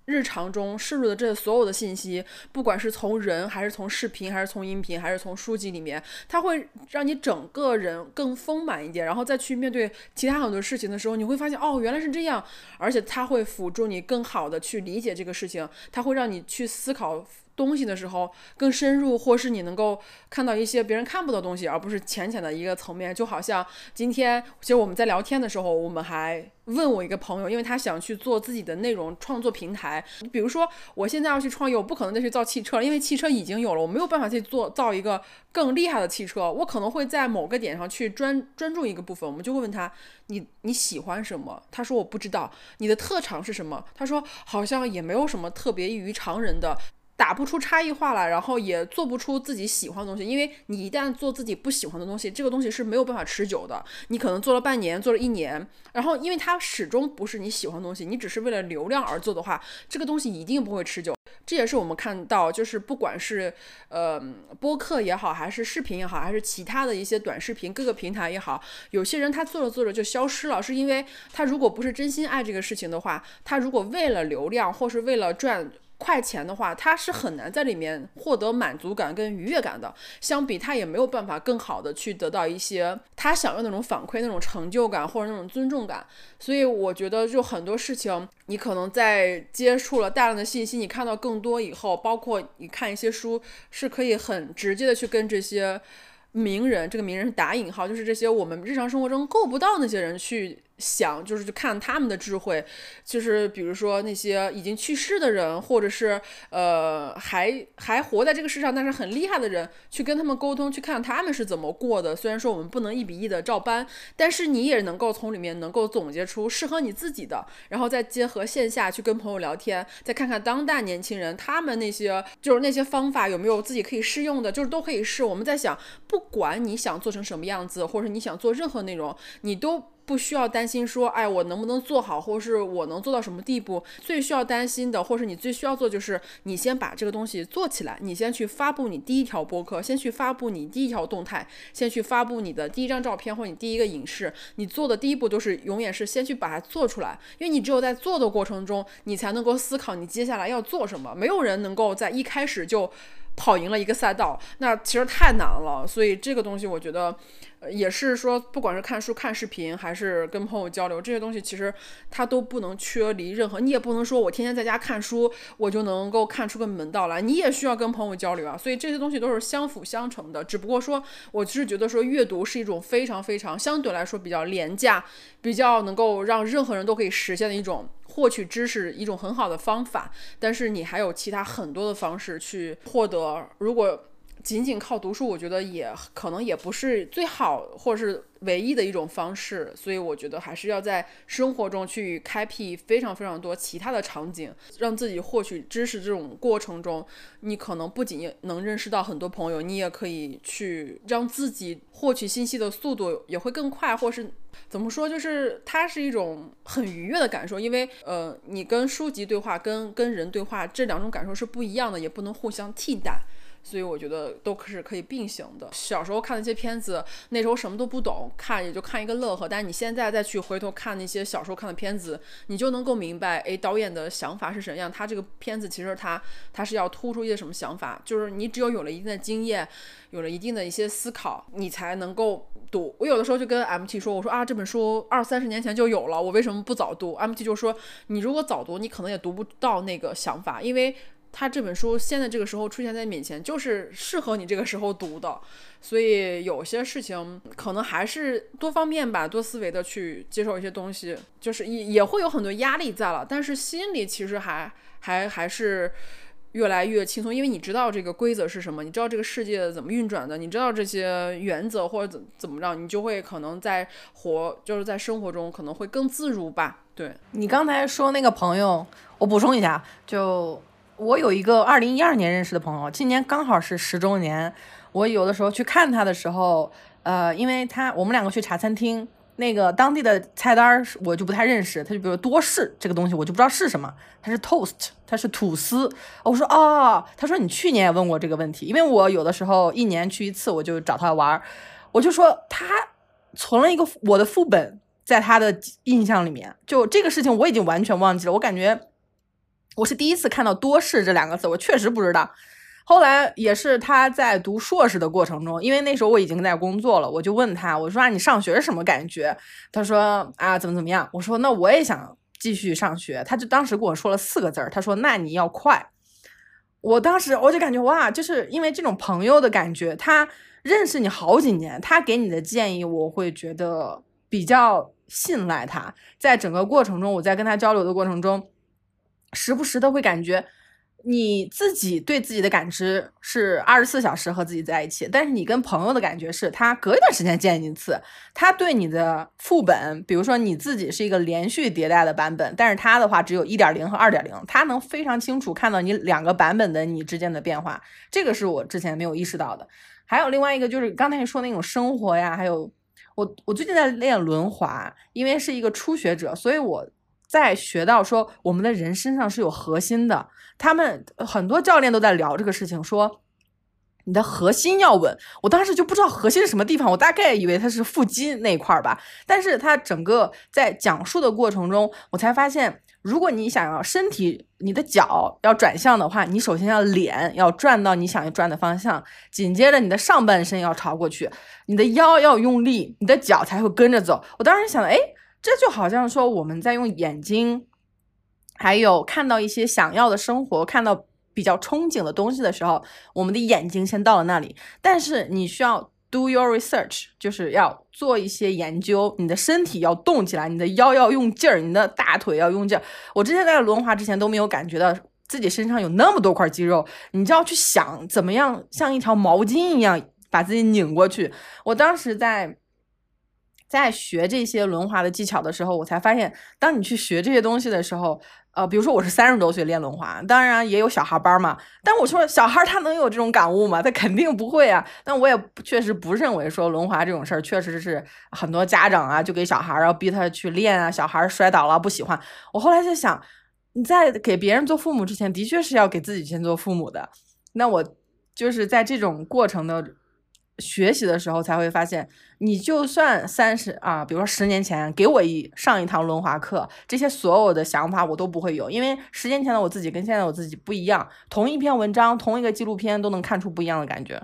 日常中摄入的这所有的信息，不管是从人，还是从视频，还是从音频，还是从书籍里面，它会让你整个人更丰满一点，然后再去面对其他很多事情的时候，你会发现哦，原来是这样，而且它会辅助你更好的去理解这个事情，它会让你去思考。东西的时候更深入，或是你能够看到一些别人看不到的东西，而不是浅浅的一个层面。就好像今天，其实我们在聊天的时候，我们还问我一个朋友，因为他想去做自己的内容创作平台。比如说，我现在要去创业，我不可能再去造汽车了，因为汽车已经有了，我没有办法去做造一个更厉害的汽车。我可能会在某个点上去专专注一个部分。我们就会问他，你你喜欢什么？他说我不知道。你的特长是什么？他说好像也没有什么特别异于常人的。打不出差异化来，然后也做不出自己喜欢的东西。因为你一旦做自己不喜欢的东西，这个东西是没有办法持久的。你可能做了半年，做了一年，然后因为它始终不是你喜欢的东西，你只是为了流量而做的话，这个东西一定不会持久。这也是我们看到，就是不管是呃播客也好，还是视频也好，还是其他的一些短视频各个平台也好，有些人他做着做着就消失了，是因为他如果不是真心爱这个事情的话，他如果为了流量或是为了赚。快钱的话，他是很难在里面获得满足感跟愉悦感的。相比，他也没有办法更好的去得到一些他想要那种反馈、那种成就感或者那种尊重感。所以，我觉得就很多事情，你可能在接触了大量的信息，你看到更多以后，包括你看一些书，是可以很直接的去跟这些名人，这个名人打引号，就是这些我们日常生活中够不到那些人去。想就是去看他们的智慧，就是比如说那些已经去世的人，或者是呃还还活在这个世上但是很厉害的人，去跟他们沟通，去看他们是怎么过的。虽然说我们不能一比一的照搬，但是你也能够从里面能够总结出适合你自己的，然后再结合线下去跟朋友聊天，再看看当代年轻人他们那些就是那些方法有没有自己可以适用的，就是都可以试。我们在想，不管你想做成什么样子，或者你想做任何内容，你都。不需要担心说，哎，我能不能做好，或是我能做到什么地步？最需要担心的，或是你最需要做，就是你先把这个东西做起来，你先去发布你第一条播客，先去发布你第一条动态，先去发布你的第一张照片或你第一个影视。你做的第一步都是永远是先去把它做出来，因为你只有在做的过程中，你才能够思考你接下来要做什么。没有人能够在一开始就跑赢了一个赛道，那其实太难了。所以这个东西，我觉得。也是说，不管是看书、看视频，还是跟朋友交流，这些东西其实它都不能缺离任何。你也不能说我天天在家看书，我就能够看出个门道来。你也需要跟朋友交流啊。所以这些东西都是相辅相成的。只不过说，我是觉得说，阅读是一种非常非常相对来说比较廉价、比较能够让任何人都可以实现的一种获取知识一种很好的方法。但是你还有其他很多的方式去获得。如果仅仅靠读书，我觉得也可能也不是最好，或者是唯一的一种方式。所以我觉得还是要在生活中去开辟非常非常多其他的场景，让自己获取知识这种过程中，你可能不仅能认识到很多朋友，你也可以去让自己获取信息的速度也会更快，或是怎么说，就是它是一种很愉悦的感受。因为呃，你跟书籍对话，跟跟人对话，这两种感受是不一样的，也不能互相替代。所以我觉得都是可以并行的。小时候看那些片子，那时候什么都不懂，看也就看一个乐呵。但是你现在再去回头看那些小时候看的片子，你就能够明白，哎，导演的想法是什么样。他这个片子其实他他是要突出一些什么想法。就是你只有有了一定的经验，有了一定的一些思考，你才能够读。我有的时候就跟 MT 说，我说啊，这本书二三十年前就有了，我为什么不早读？MT 就说，你如果早读，你可能也读不到那个想法，因为。他这本书现在这个时候出现在面前，就是适合你这个时候读的，所以有些事情可能还是多方面吧，多思维的去接受一些东西，就是也也会有很多压力在了，但是心里其实还还还是越来越轻松，因为你知道这个规则是什么，你知道这个世界怎么运转的，你知道这些原则或者怎怎么着，你就会可能在活就是在生活中可能会更自如吧。对你刚才说那个朋友，我补充一下，就。我有一个二零一二年认识的朋友，今年刚好是十周年。我有的时候去看他的时候，呃，因为他我们两个去茶餐厅，那个当地的菜单我就不太认识。他就比如多士这个东西，我就不知道是什么。它是 toast，它是吐司。我说哦，他说你去年也问过这个问题，因为我有的时候一年去一次，我就找他玩。我就说他存了一个我的副本，在他的印象里面，就这个事情我已经完全忘记了。我感觉。我是第一次看到多事这两个字，我确实不知道。后来也是他在读硕士的过程中，因为那时候我已经在工作了，我就问他，我说啊，你上学是什么感觉？他说啊，怎么怎么样？我说那我也想继续上学。他就当时跟我说了四个字儿，他说那你要快。我当时我就感觉哇，就是因为这种朋友的感觉，他认识你好几年，他给你的建议，我会觉得比较信赖他。在整个过程中，我在跟他交流的过程中。时不时的会感觉，你自己对自己的感知是二十四小时和自己在一起，但是你跟朋友的感觉是他隔一段时间见一次，他对你的副本，比如说你自己是一个连续迭代的版本，但是他的话只有一点零和二点零，他能非常清楚看到你两个版本的你之间的变化，这个是我之前没有意识到的。还有另外一个就是刚才说那种生活呀，还有我我最近在练轮滑，因为是一个初学者，所以我。在学到说我们的人身上是有核心的，他们很多教练都在聊这个事情，说你的核心要稳。我当时就不知道核心是什么地方，我大概以为它是腹肌那一块儿吧。但是他整个在讲述的过程中，我才发现，如果你想要身体你的脚要转向的话，你首先要脸要转到你想要转的方向，紧接着你的上半身要朝过去，你的腰要用力，你的脚才会跟着走。我当时想，哎。这就好像说我们在用眼睛，还有看到一些想要的生活，看到比较憧憬的东西的时候，我们的眼睛先到了那里。但是你需要 do your research，就是要做一些研究，你的身体要动起来，你的腰要用劲儿，你的大腿要用劲儿。我之前在轮滑之前都没有感觉到自己身上有那么多块肌肉，你就要去想怎么样像一条毛巾一样把自己拧过去。我当时在。在学这些轮滑的技巧的时候，我才发现，当你去学这些东西的时候，呃，比如说我是三十多岁练轮滑，当然也有小孩班嘛。但我说小孩他能有这种感悟吗？他肯定不会啊。但我也确实不认为说轮滑这种事儿确实是很多家长啊就给小孩儿要逼他去练啊，小孩摔倒了不喜欢。我后来在想，你在给别人做父母之前，的确是要给自己先做父母的。那我就是在这种过程的。学习的时候才会发现，你就算三十啊，比如说十年前给我一上一堂轮滑课，这些所有的想法我都不会有，因为十年前的我自己跟现在我自己不一样。同一篇文章，同一个纪录片，都能看出不一样的感觉。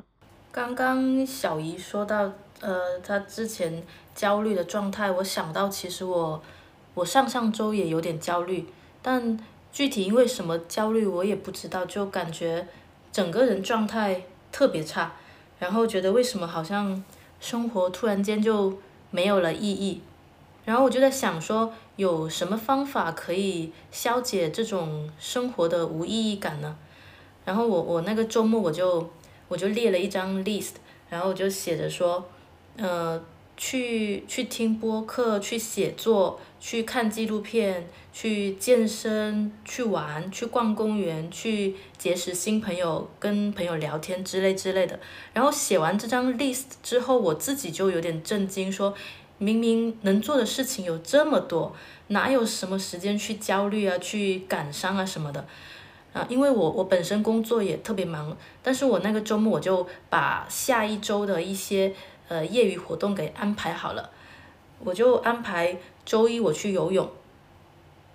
刚刚小姨说到，呃，她之前焦虑的状态，我想到其实我我上上周也有点焦虑，但具体因为什么焦虑我也不知道，就感觉整个人状态特别差。然后觉得为什么好像生活突然间就没有了意义，然后我就在想说有什么方法可以消解这种生活的无意义感呢？然后我我那个周末我就我就列了一张 list，然后我就写着说，呃。去去听播客，去写作，去看纪录片，去健身，去玩，去逛公园，去结识新朋友，跟朋友聊天之类之类的。然后写完这张 list 之后，我自己就有点震惊，说明明能做的事情有这么多，哪有什么时间去焦虑啊，去感伤啊什么的啊？因为我我本身工作也特别忙，但是我那个周末我就把下一周的一些。呃，业余活动给安排好了，我就安排周一我去游泳，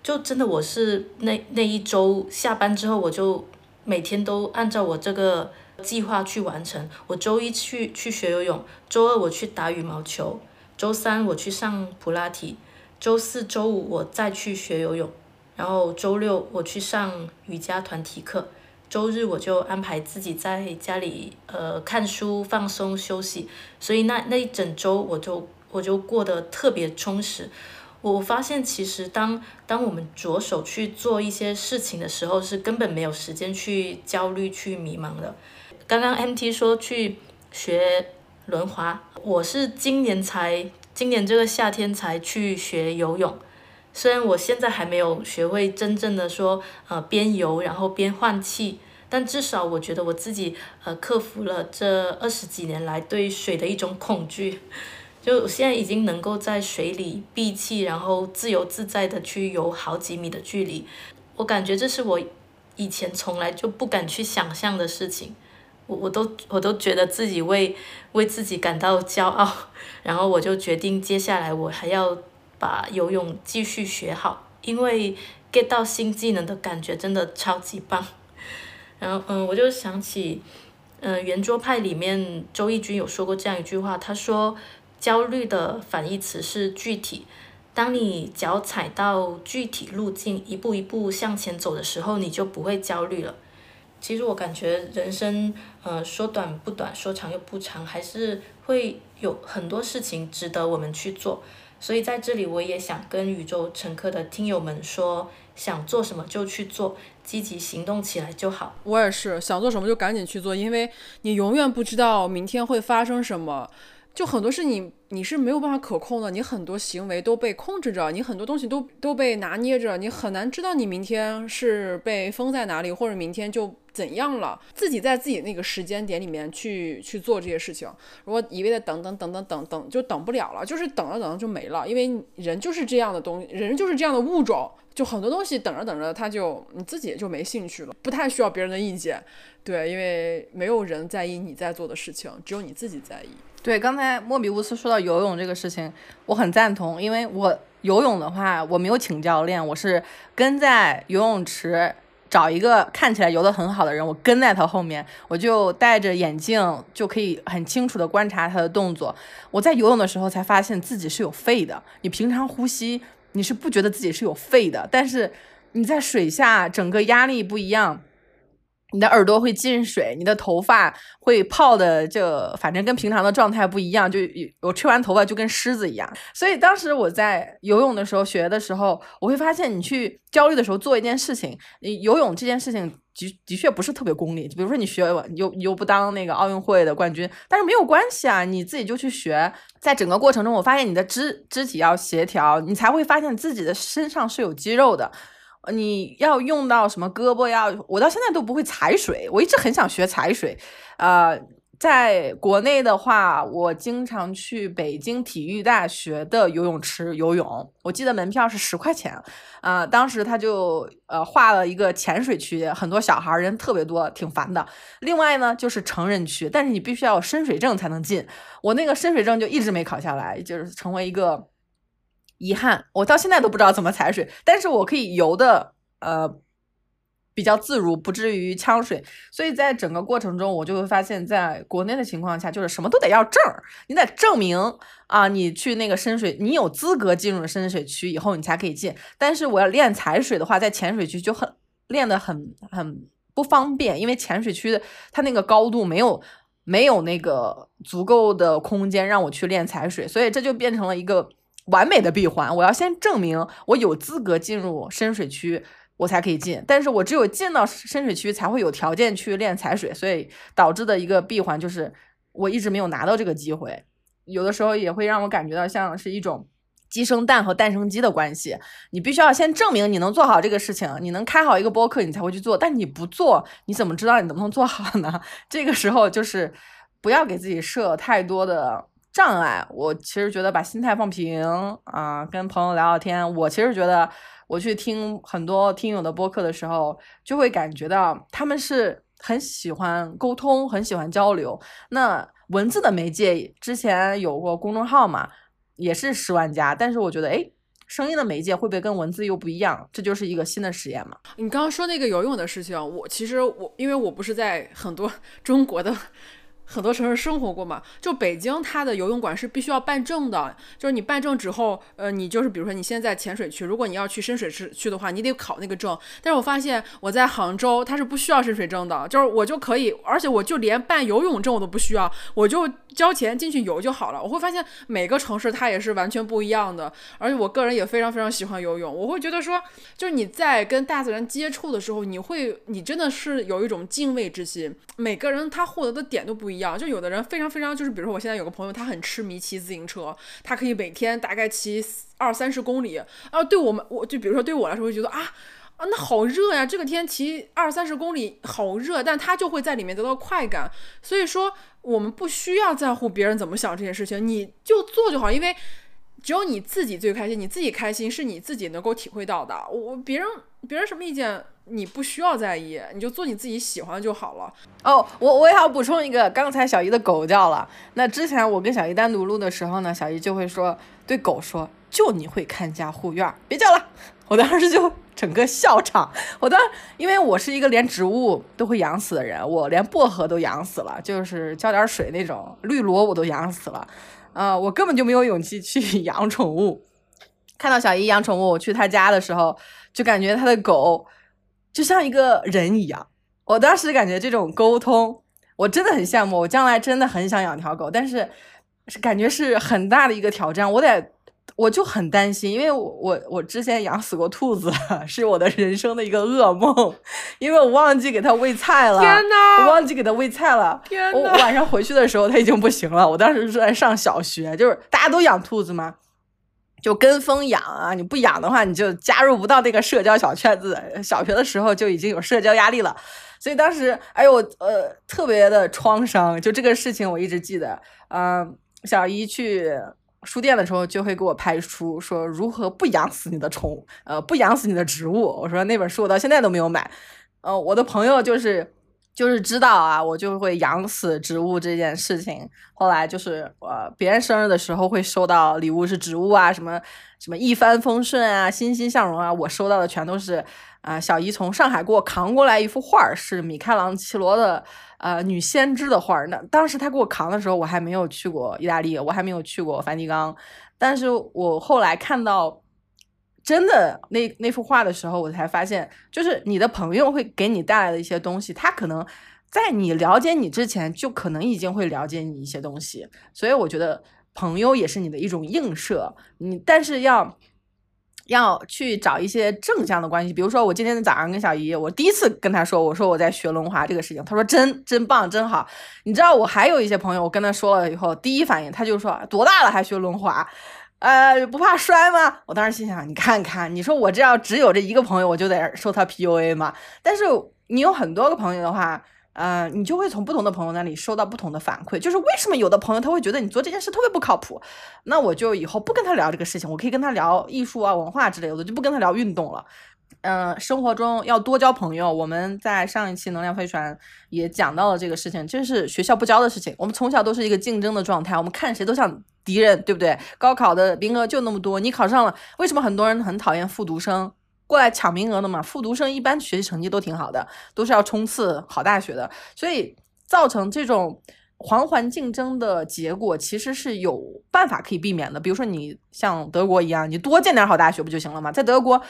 就真的我是那那一周下班之后，我就每天都按照我这个计划去完成。我周一去去学游泳，周二我去打羽毛球，周三我去上普拉提，周四周五我再去学游泳，然后周六我去上瑜伽团体课。周日我就安排自己在家里呃看书放松休息，所以那那一整周我就我就过得特别充实。我发现其实当当我们着手去做一些事情的时候，是根本没有时间去焦虑去迷茫的。刚刚 MT 说去学轮滑，我是今年才今年这个夏天才去学游泳。虽然我现在还没有学会真正的说，呃，边游然后边换气，但至少我觉得我自己呃克服了这二十几年来对水的一种恐惧，就我现在已经能够在水里闭气，然后自由自在的去游好几米的距离。我感觉这是我以前从来就不敢去想象的事情，我我都我都觉得自己为为自己感到骄傲，然后我就决定接下来我还要。把游泳继续学好，因为 get 到新技能的感觉真的超级棒。然后，嗯，我就想起，嗯，圆桌派里面周轶君有说过这样一句话，他说：“焦虑的反义词是具体。当你脚踩到具体路径，一步一步向前走的时候，你就不会焦虑了。”其实我感觉人生，呃，说短不短，说长又不长，还是会有很多事情值得我们去做。所以在这里，我也想跟宇宙乘客的听友们说，想做什么就去做，积极行动起来就好。我也是，想做什么就赶紧去做，因为你永远不知道明天会发生什么。就很多事你你是没有办法可控的，你很多行为都被控制着，你很多东西都都被拿捏着，你很难知道你明天是被封在哪里，或者明天就怎样了。自己在自己那个时间点里面去去做这些事情，如果一味的等等等等等等，就等不了了，就是等着等着就没了，因为人就是这样的东西，人就是这样的物种，就很多东西等着等着，他就你自己就没兴趣了，不太需要别人的意见，对，因为没有人在意你在做的事情，只有你自己在意。对，刚才莫比乌斯说到游泳这个事情，我很赞同，因为我游泳的话，我没有请教练，我是跟在游泳池找一个看起来游得很好的人，我跟在他后面，我就戴着眼镜，就可以很清楚的观察他的动作。我在游泳的时候才发现自己是有肺的，你平常呼吸你是不觉得自己是有肺的，但是你在水下整个压力不一样。你的耳朵会进水，你的头发会泡的，就反正跟平常的状态不一样，就我吹完头发就跟狮子一样。所以当时我在游泳的时候学的时候，我会发现你去焦虑的时候做一件事情，你游泳这件事情的的确不是特别功利。比如说你学又又不当那个奥运会的冠军，但是没有关系啊，你自己就去学，在整个过程中，我发现你的肢肢体要协调，你才会发现自己的身上是有肌肉的。你要用到什么胳膊？要我到现在都不会踩水，我一直很想学踩水。呃，在国内的话，我经常去北京体育大学的游泳池游泳，我记得门票是十块钱。啊，当时他就呃划了一个浅水区，很多小孩人特别多，挺烦的。另外呢，就是成人区，但是你必须要有深水证才能进。我那个深水证就一直没考下来，就是成为一个。遗憾，我到现在都不知道怎么踩水，但是我可以游的呃比较自如，不至于呛水。所以在整个过程中，我就会发现，在国内的情况下，就是什么都得要证儿，你得证明啊，你去那个深水，你有资格进入深水区以后，你才可以进。但是我要练踩水的话，在浅水区就很练得很很不方便，因为浅水区的它那个高度没有没有那个足够的空间让我去练踩水，所以这就变成了一个。完美的闭环，我要先证明我有资格进入深水区，我才可以进。但是我只有进到深水区，才会有条件去练踩水，所以导致的一个闭环就是我一直没有拿到这个机会。有的时候也会让我感觉到像是一种鸡生蛋和蛋生鸡的关系。你必须要先证明你能做好这个事情，你能开好一个播客，你才会去做。但你不做，你怎么知道你能不能做好呢？这个时候就是不要给自己设太多的。障碍，我其实觉得把心态放平啊，跟朋友聊聊天。我其实觉得，我去听很多听友的播客的时候，就会感觉到他们是很喜欢沟通，很喜欢交流。那文字的媒介之前有过公众号嘛，也是十万加，但是我觉得，哎，声音的媒介会不会跟文字又不一样？这就是一个新的实验嘛。你刚刚说那个游泳的事情，我其实我因为我不是在很多 中国的。很多城市生活过嘛？就北京，它的游泳馆是必须要办证的。就是你办证之后，呃，你就是比如说你现在在浅水区，如果你要去深水区去的话，你得考那个证。但是我发现我在杭州，它是不需要深水证的，就是我就可以，而且我就连办游泳证我都不需要，我就交钱进去游就好了。我会发现每个城市它也是完全不一样的。而且我个人也非常非常喜欢游泳，我会觉得说，就是你在跟大自然接触的时候，你会，你真的是有一种敬畏之心。每个人他获得的点都不一。一样，就有的人非常非常，就是比如说我现在有个朋友，他很痴迷骑自行车，他可以每天大概骑二三十公里。啊，对我们，我就比如说对我来说，会觉得啊啊，那好热呀，这个天骑二三十公里好热，但他就会在里面得到快感。所以说，我们不需要在乎别人怎么想这件事情，你就做就好，因为只有你自己最开心，你自己开心是你自己能够体会到的。我别人别人什么意见？你不需要在意，你就做你自己喜欢就好了。哦，我我也要补充一个，刚才小姨的狗叫了。那之前我跟小姨单独录的时候呢，小姨就会说对狗说：“就你会看家护院，别叫了。”我当时就整个笑场。我当因为我是一个连植物都会养死的人，我连薄荷都养死了，就是浇点水那种绿萝我都养死了。啊，我根本就没有勇气去 养宠物。看到小姨养宠物，我去她家的时候，就感觉她的狗。就像一个人一样，我当时感觉这种沟通，我真的很羡慕。我将来真的很想养条狗，但是是感觉是很大的一个挑战。我得我就很担心，因为我我我之前养死过兔子，是我的人生的一个噩梦，因为我忘记给它喂菜了。天哪！我忘记给它喂菜了。天我晚上回去的时候，它已经不行了。我当时是在上小学，就是大家都养兔子嘛，就跟风养啊。你不养的话，你就加入不到那个社交小圈子。小学的时候就已经有社交压力了，所以当时哎呦，呃特别的创伤。就这个事情我一直记得。嗯，小姨去。书店的时候就会给我拍书，说如何不养死你的宠物，呃，不养死你的植物。我说那本书我到现在都没有买。呃，我的朋友就是就是知道啊，我就会养死植物这件事情。后来就是呃，别人生日的时候会收到礼物是植物啊，什么什么一帆风顺啊，欣欣向荣啊，我收到的全都是啊，小姨从上海给我扛过来一幅画，是米开朗基罗的。呃，女先知的画，那当时他给我扛的时候，我还没有去过意大利，我还没有去过梵蒂冈。但是我后来看到真的那那幅画的时候，我才发现，就是你的朋友会给你带来的一些东西，他可能在你了解你之前，就可能已经会了解你一些东西。所以我觉得朋友也是你的一种映射，你但是要。要去找一些正向的关系，比如说我今天早上跟小姨，我第一次跟她说，我说我在学轮滑这个事情，她说真真棒真好。你知道我还有一些朋友，我跟她说了以后，第一反应她就说多大了还学轮滑，呃不怕摔吗？我当时心想，你看看，你说我这要只有这一个朋友，我就得受他 PUA 吗？但是你有很多个朋友的话。呃，你就会从不同的朋友那里收到不同的反馈，就是为什么有的朋友他会觉得你做这件事特别不靠谱，那我就以后不跟他聊这个事情，我可以跟他聊艺术啊、文化之类的，就不跟他聊运动了。嗯，生活中要多交朋友，我们在上一期能量飞船也讲到了这个事情，这是学校不教的事情。我们从小都是一个竞争的状态，我们看谁都像敌人，对不对？高考的名额就那么多，你考上了，为什么很多人很讨厌复读生？过来抢名额的嘛，复读生一般学习成绩都挺好的，都是要冲刺好大学的，所以造成这种环环竞争的结果，其实是有办法可以避免的。比如说你像德国一样，你多建点好大学不就行了吗？在德国，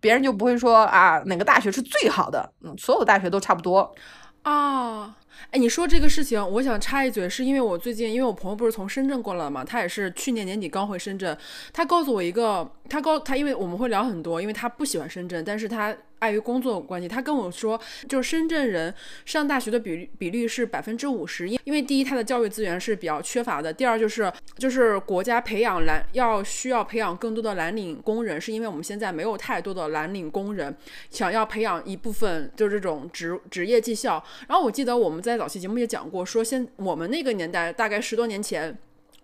别人就不会说啊哪个大学是最好的，嗯，所有的大学都差不多啊。哎，你说这个事情，我想插一嘴，是因为我最近，因为我朋友不是从深圳过来嘛，他也是去年年底刚回深圳，他告诉我一个，他告他，因为我们会聊很多，因为他不喜欢深圳，但是他。碍于工作关系，他跟我说，就是深圳人上大学的比比率是百分之五十，因因为第一，他的教育资源是比较缺乏的；第二，就是就是国家培养蓝要需要培养更多的蓝领工人，是因为我们现在没有太多的蓝领工人，想要培养一部分就是这种职职业技校。然后我记得我们在早期节目也讲过，说现我们那个年代，大概十多年前。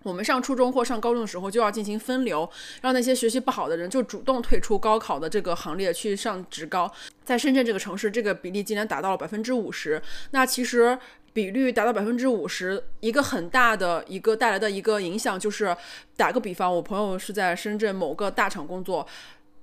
我们上初中或上高中的时候就要进行分流，让那些学习不好的人就主动退出高考的这个行列去上职高。在深圳这个城市，这个比例竟然达到了百分之五十。那其实比率达到百分之五十，一个很大的一个带来的一个影响就是，打个比方，我朋友是在深圳某个大厂工作，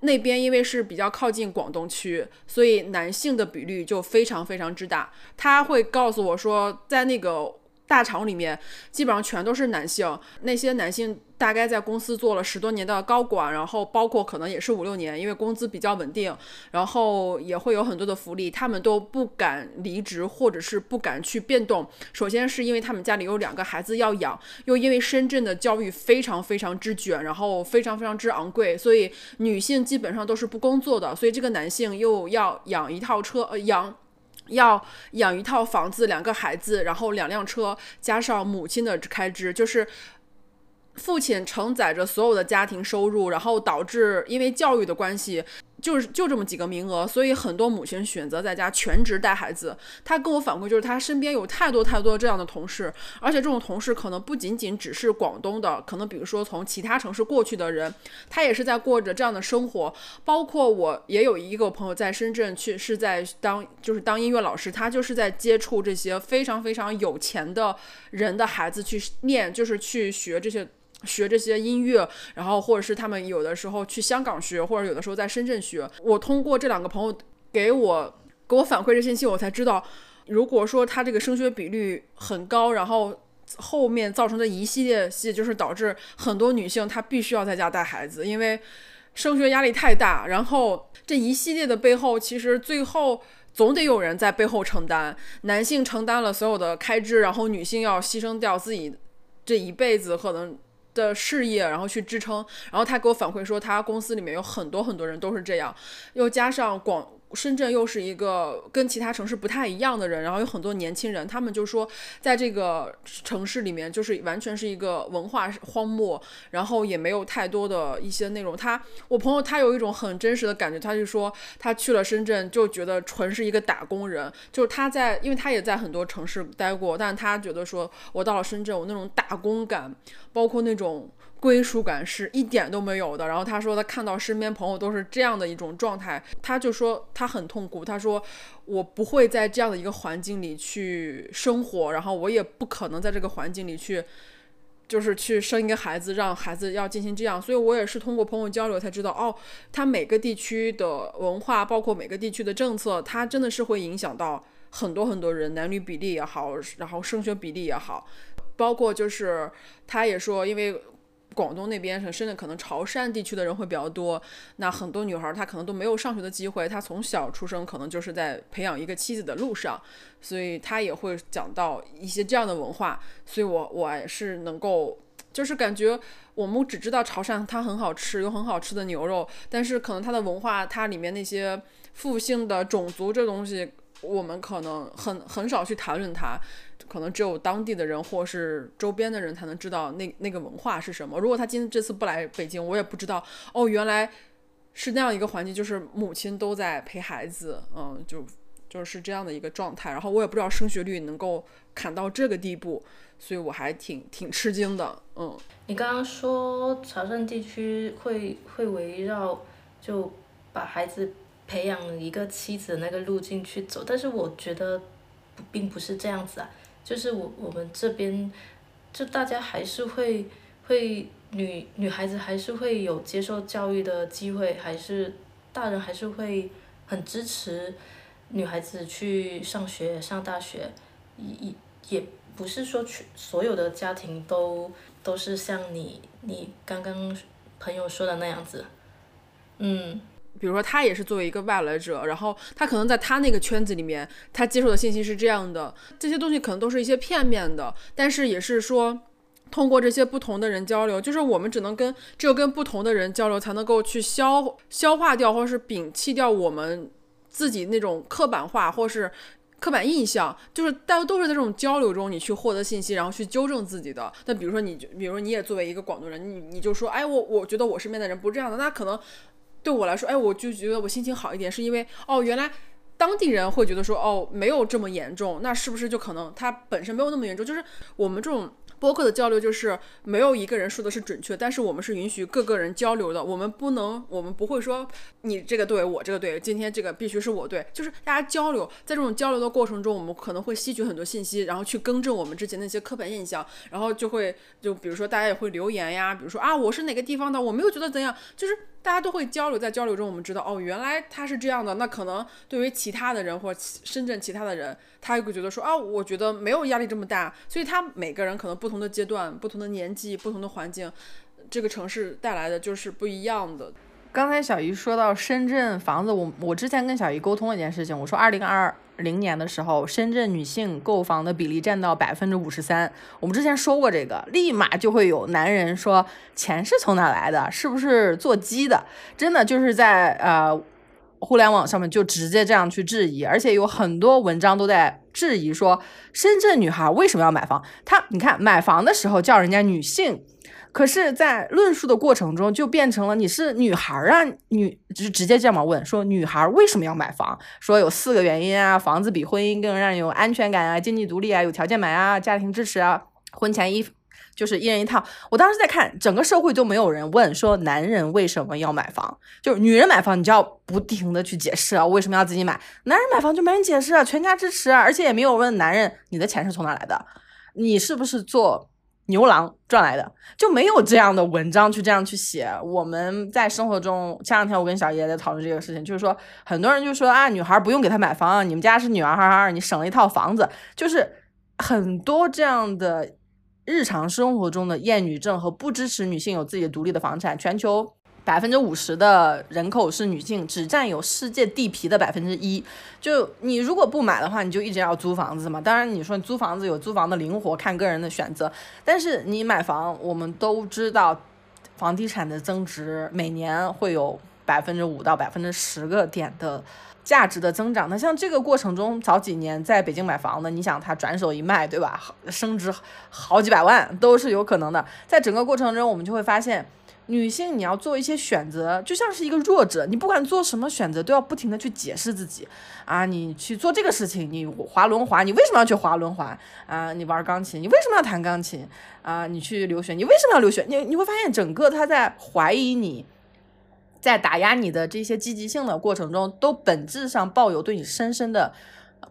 那边因为是比较靠近广东区，所以男性的比率就非常非常之大。他会告诉我说，在那个。大厂里面基本上全都是男性，那些男性大概在公司做了十多年的高管，然后包括可能也是五六年，因为工资比较稳定，然后也会有很多的福利，他们都不敢离职或者是不敢去变动。首先是因为他们家里有两个孩子要养，又因为深圳的教育非常非常之卷，然后非常非常之昂贵，所以女性基本上都是不工作的，所以这个男性又要养一套车，呃养。要养一套房子，两个孩子，然后两辆车，加上母亲的开支，就是父亲承载着所有的家庭收入，然后导致因为教育的关系。就是就这么几个名额，所以很多母亲选择在家全职带孩子。他跟我反馈就是，他身边有太多太多这样的同事，而且这种同事可能不仅仅只是广东的，可能比如说从其他城市过去的人，他也是在过着这样的生活。包括我也有一个朋友在深圳去是在当就是当音乐老师，他就是在接触这些非常非常有钱的人的孩子去念，就是去学这些。学这些音乐，然后或者是他们有的时候去香港学，或者有的时候在深圳学。我通过这两个朋友给我给我反馈这信息，我才知道，如果说他这个升学比率很高，然后后面造成的一系列系就是导致很多女性她必须要在家带孩子，因为升学压力太大。然后这一系列的背后，其实最后总得有人在背后承担，男性承担了所有的开支，然后女性要牺牲掉自己这一辈子可能。的事业，然后去支撑。然后他给我反馈说，他公司里面有很多很多人都是这样，又加上广。深圳又是一个跟其他城市不太一样的人，然后有很多年轻人，他们就说，在这个城市里面，就是完全是一个文化荒漠，然后也没有太多的一些内容。他，我朋友他有一种很真实的感觉，他就说他去了深圳，就觉得纯是一个打工人，就是他在，因为他也在很多城市待过，但他觉得说我到了深圳，我那种打工感，包括那种。归属感是一点都没有的。然后他说，他看到身边朋友都是这样的一种状态，他就说他很痛苦。他说，我不会在这样的一个环境里去生活，然后我也不可能在这个环境里去，就是去生一个孩子，让孩子要进行这样。所以我也是通过朋友交流才知道，哦，他每个地区的文化，包括每个地区的政策，它真的是会影响到很多很多人，男女比例也好，然后升学比例也好，包括就是他也说，因为。广东那边，甚至可能潮汕地区的人会比较多。那很多女孩她可能都没有上学的机会，她从小出生可能就是在培养一个妻子的路上，所以她也会讲到一些这样的文化。所以我我是能够，就是感觉我们只知道潮汕它很好吃，有很好吃的牛肉，但是可能它的文化，它里面那些复姓的种族这东西，我们可能很很少去谈论它。可能只有当地的人或是周边的人才能知道那那个文化是什么。如果他今天这次不来北京，我也不知道哦，原来是那样一个环境，就是母亲都在陪孩子，嗯，就就是这样的一个状态。然后我也不知道升学率能够砍到这个地步，所以我还挺挺吃惊的，嗯。你刚刚说潮汕地区会会围绕就把孩子培养一个妻子的那个路径去走，但是我觉得并不是这样子啊。就是我我们这边，就大家还是会会女女孩子还是会有接受教育的机会，还是大人还是会很支持女孩子去上学上大学，也也不是说去所有的家庭都都是像你你刚刚朋友说的那样子，嗯。比如说，他也是作为一个外来者，然后他可能在他那个圈子里面，他接受的信息是这样的，这些东西可能都是一些片面的，但是也是说，通过这些不同的人交流，就是我们只能跟只有跟不同的人交流，才能够去消消化掉，或者是摒弃掉我们自己那种刻板化或是刻板印象，就是大家都是在这种交流中，你去获得信息，然后去纠正自己的。那比如说你，比如说你也作为一个广东人，你你就说，哎，我我觉得我身边的人不是这样的，那可能。对我来说，哎，我就觉得我心情好一点，是因为哦，原来当地人会觉得说，哦，没有这么严重，那是不是就可能他本身没有那么严重？就是我们这种。播客的交流就是没有一个人说的是准确，但是我们是允许各个人交流的。我们不能，我们不会说你这个对我这个对，今天这个必须是我对，就是大家交流，在这种交流的过程中，我们可能会吸取很多信息，然后去更正我们之前那些刻板印象，然后就会就比如说大家也会留言呀，比如说啊我是哪个地方的，我没有觉得怎样，就是大家都会交流，在交流中我们知道哦原来他是这样的，那可能对于其他的人或深圳其他的人，他也会觉得说啊我觉得没有压力这么大，所以他每个人可能不。同的阶段、不同的年纪、不同的环境，这个城市带来的就是不一样的。刚才小姨说到深圳房子，我我之前跟小姨沟通了一件事情，我说二零二零年的时候，深圳女性购房的比例占到百分之五十三。我们之前说过这个，立马就会有男人说钱是从哪来的？是不是做鸡的？真的就是在呃。互联网上面就直接这样去质疑，而且有很多文章都在质疑说，深圳女孩为什么要买房？她你看买房的时候叫人家女性，可是，在论述的过程中就变成了你是女孩啊，女就是直接这么问说，女孩为什么要买房？说有四个原因啊，房子比婚姻更让人有安全感啊，经济独立啊，有条件买啊，家庭支持啊，婚前一。就是一人一套。我当时在看，整个社会都没有人问说男人为什么要买房，就是女人买房，你就要不停的去解释啊，为什么要自己买？男人买房就没人解释啊，全家支持啊，而且也没有问男人你的钱是从哪来的，你是不是做牛郎赚来的，就没有这样的文章去这样去写。我们在生活中，前两天我跟小叶在讨论这个事情，就是说很多人就说啊，女孩不用给他买房，你们家是女儿哈哈，你省了一套房子，就是很多这样的。日常生活中的厌女症和不支持女性有自己独立的房产，全球百分之五十的人口是女性，只占有世界地皮的百分之一。就你如果不买的话，你就一直要租房子嘛。当然，你说租房子有租房的灵活，看个人的选择。但是你买房，我们都知道，房地产的增值每年会有百分之五到百分之十个点的。价值的增长，那像这个过程中，早几年在北京买房的，你想他转手一卖，对吧？升值好几百万都是有可能的。在整个过程中，我们就会发现，女性你要做一些选择，就像是一个弱者，你不管做什么选择，都要不停的去解释自己啊。你去做这个事情，你滑轮滑，你为什么要去滑轮滑啊？你玩钢琴，你为什么要弹钢琴啊？你去留学，你为什么要留学？你你会发现，整个他在怀疑你。在打压你的这些积极性的过程中，都本质上抱有对你深深的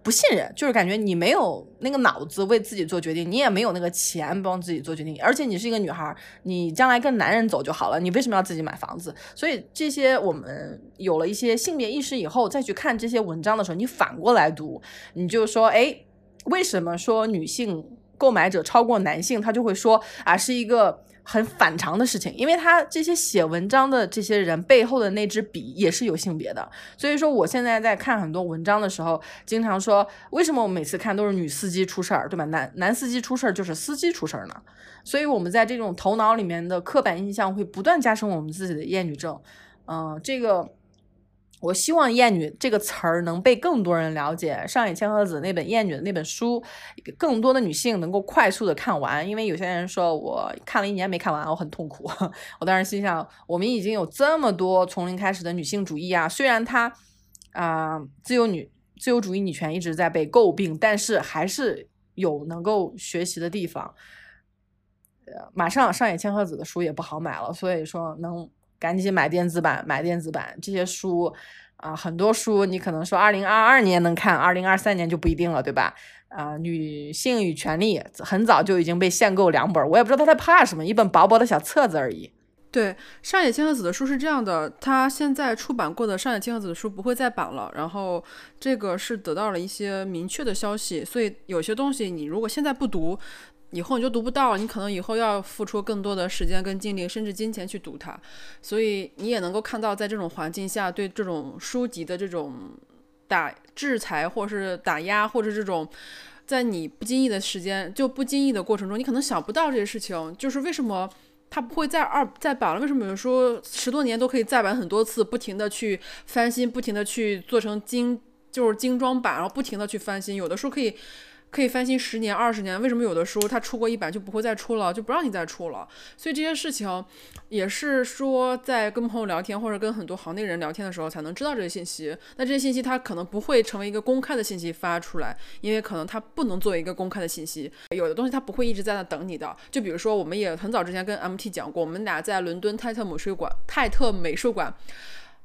不信任，就是感觉你没有那个脑子为自己做决定，你也没有那个钱帮自己做决定，而且你是一个女孩，你将来跟男人走就好了，你为什么要自己买房子？所以这些我们有了一些性别意识以后，再去看这些文章的时候，你反过来读，你就说，哎，为什么说女性购买者超过男性？他就会说啊，是一个。很反常的事情，因为他这些写文章的这些人背后的那支笔也是有性别的，所以说我现在在看很多文章的时候，经常说为什么我每次看都是女司机出事儿，对吧？男男司机出事儿就是司机出事儿呢？所以我们在这种头脑里面的刻板印象会不断加深我们自己的厌女症，嗯，这个。我希望“厌女”这个词儿能被更多人了解。上野千鹤子那本《厌女》的那本书，更多的女性能够快速的看完。因为有些人说我看了一年没看完，我很痛苦。我当时心想，我们已经有这么多从零开始的女性主义啊，虽然它啊自由女自由主义女权一直在被诟病，但是还是有能够学习的地方。马上上野千鹤子的书也不好买了，所以说能。赶紧买电子版，买电子版这些书啊，很多书你可能说二零二二年能看，二零二三年就不一定了，对吧？啊，女性与权利很早就已经被限购两本，我也不知道他在怕什么，一本薄薄的小册子而已。对，上野千鹤子的书是这样的，他现在出版过的上野千鹤子的书不会再版了，然后这个是得到了一些明确的消息，所以有些东西你如果现在不读。以后你就读不到了，你可能以后要付出更多的时间跟精力，甚至金钱去读它。所以你也能够看到，在这种环境下，对这种书籍的这种打制裁，或是打压，或者这种在你不经意的时间，就不经意的过程中，你可能想不到这些事情。就是为什么它不会再二再版了？为什么有人说十多年都可以再版很多次，不停的去翻新，不停的去做成精就是精装版，然后不停的去翻新，有的书可以。可以翻新十年、二十年，为什么有的书它出过一版就不会再出了，就不让你再出了？所以这些事情也是说，在跟朋友聊天或者跟很多行内人聊天的时候才能知道这些信息。那这些信息它可能不会成为一个公开的信息发出来，因为可能它不能作为一个公开的信息。有的东西它不会一直在那等你的。就比如说，我们也很早之前跟 MT 讲过，我们俩在伦敦泰特美术馆，泰特美术馆。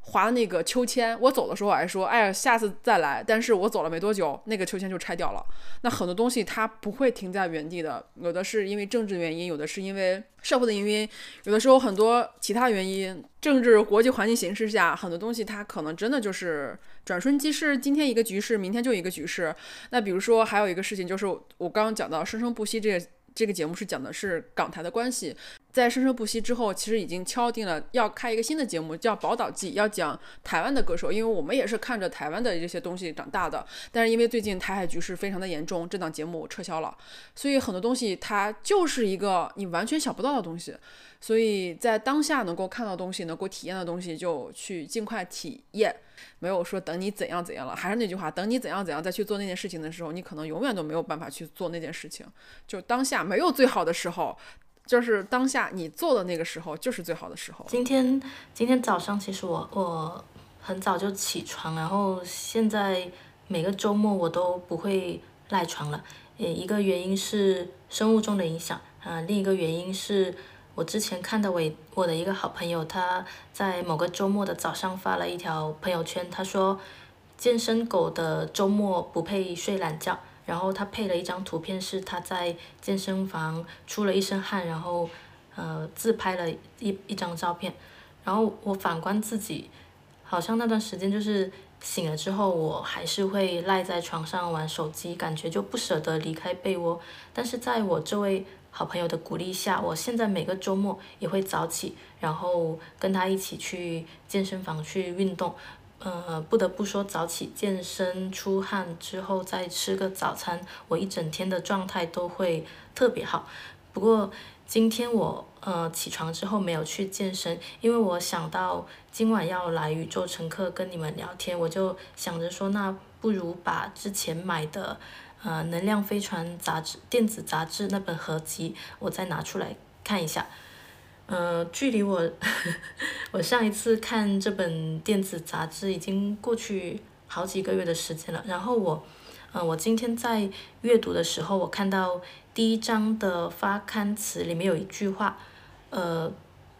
划那个秋千，我走的时候还说，哎呀，下次再来。但是我走了没多久，那个秋千就拆掉了。那很多东西它不会停在原地的，有的是因为政治原因，有的是因为社会的原因，有的时候很多其他原因。政治国际环境形势下，很多东西它可能真的就是转瞬即逝，今天一个局势，明天就一个局势。那比如说还有一个事情，就是我刚刚讲到《生生不息》这个。这个节目是讲的是港台的关系，在生生不息之后，其实已经敲定了要开一个新的节目，叫《宝岛记》，要讲台湾的歌手，因为我们也是看着台湾的这些东西长大的。但是因为最近台海局势非常的严重，这档节目撤销了，所以很多东西它就是一个你完全想不到的东西。所以在当下能够看到东西、能够体验的东西，就去尽快体验。没有说等你怎样怎样了，还是那句话，等你怎样怎样再去做那件事情的时候，你可能永远都没有办法去做那件事情。就当下没有最好的时候，就是当下你做的那个时候就是最好的时候。今天今天早上其实我我很早就起床，然后现在每个周末我都不会赖床了。呃，一个原因是生物钟的影响，啊，另一个原因是。我之前看到我我的一个好朋友，他在某个周末的早上发了一条朋友圈，他说健身狗的周末不配睡懒觉，然后他配了一张图片，是他在健身房出了一身汗，然后呃自拍了一一张照片，然后我反观自己，好像那段时间就是醒了之后，我还是会赖在床上玩手机，感觉就不舍得离开被窝，但是在我这位。好朋友的鼓励下，我现在每个周末也会早起，然后跟他一起去健身房去运动。呃，不得不说，早起健身出汗之后再吃个早餐，我一整天的状态都会特别好。不过今天我呃起床之后没有去健身，因为我想到今晚要来宇宙乘客跟你们聊天，我就想着说，那不如把之前买的呃能量飞船杂志电子杂志那本合集，我再拿出来看一下。呃，距离我 我上一次看这本电子杂志已经过去好几个月的时间了。然后我，呃，我今天在阅读的时候，我看到第一章的发刊词里面有一句话，呃。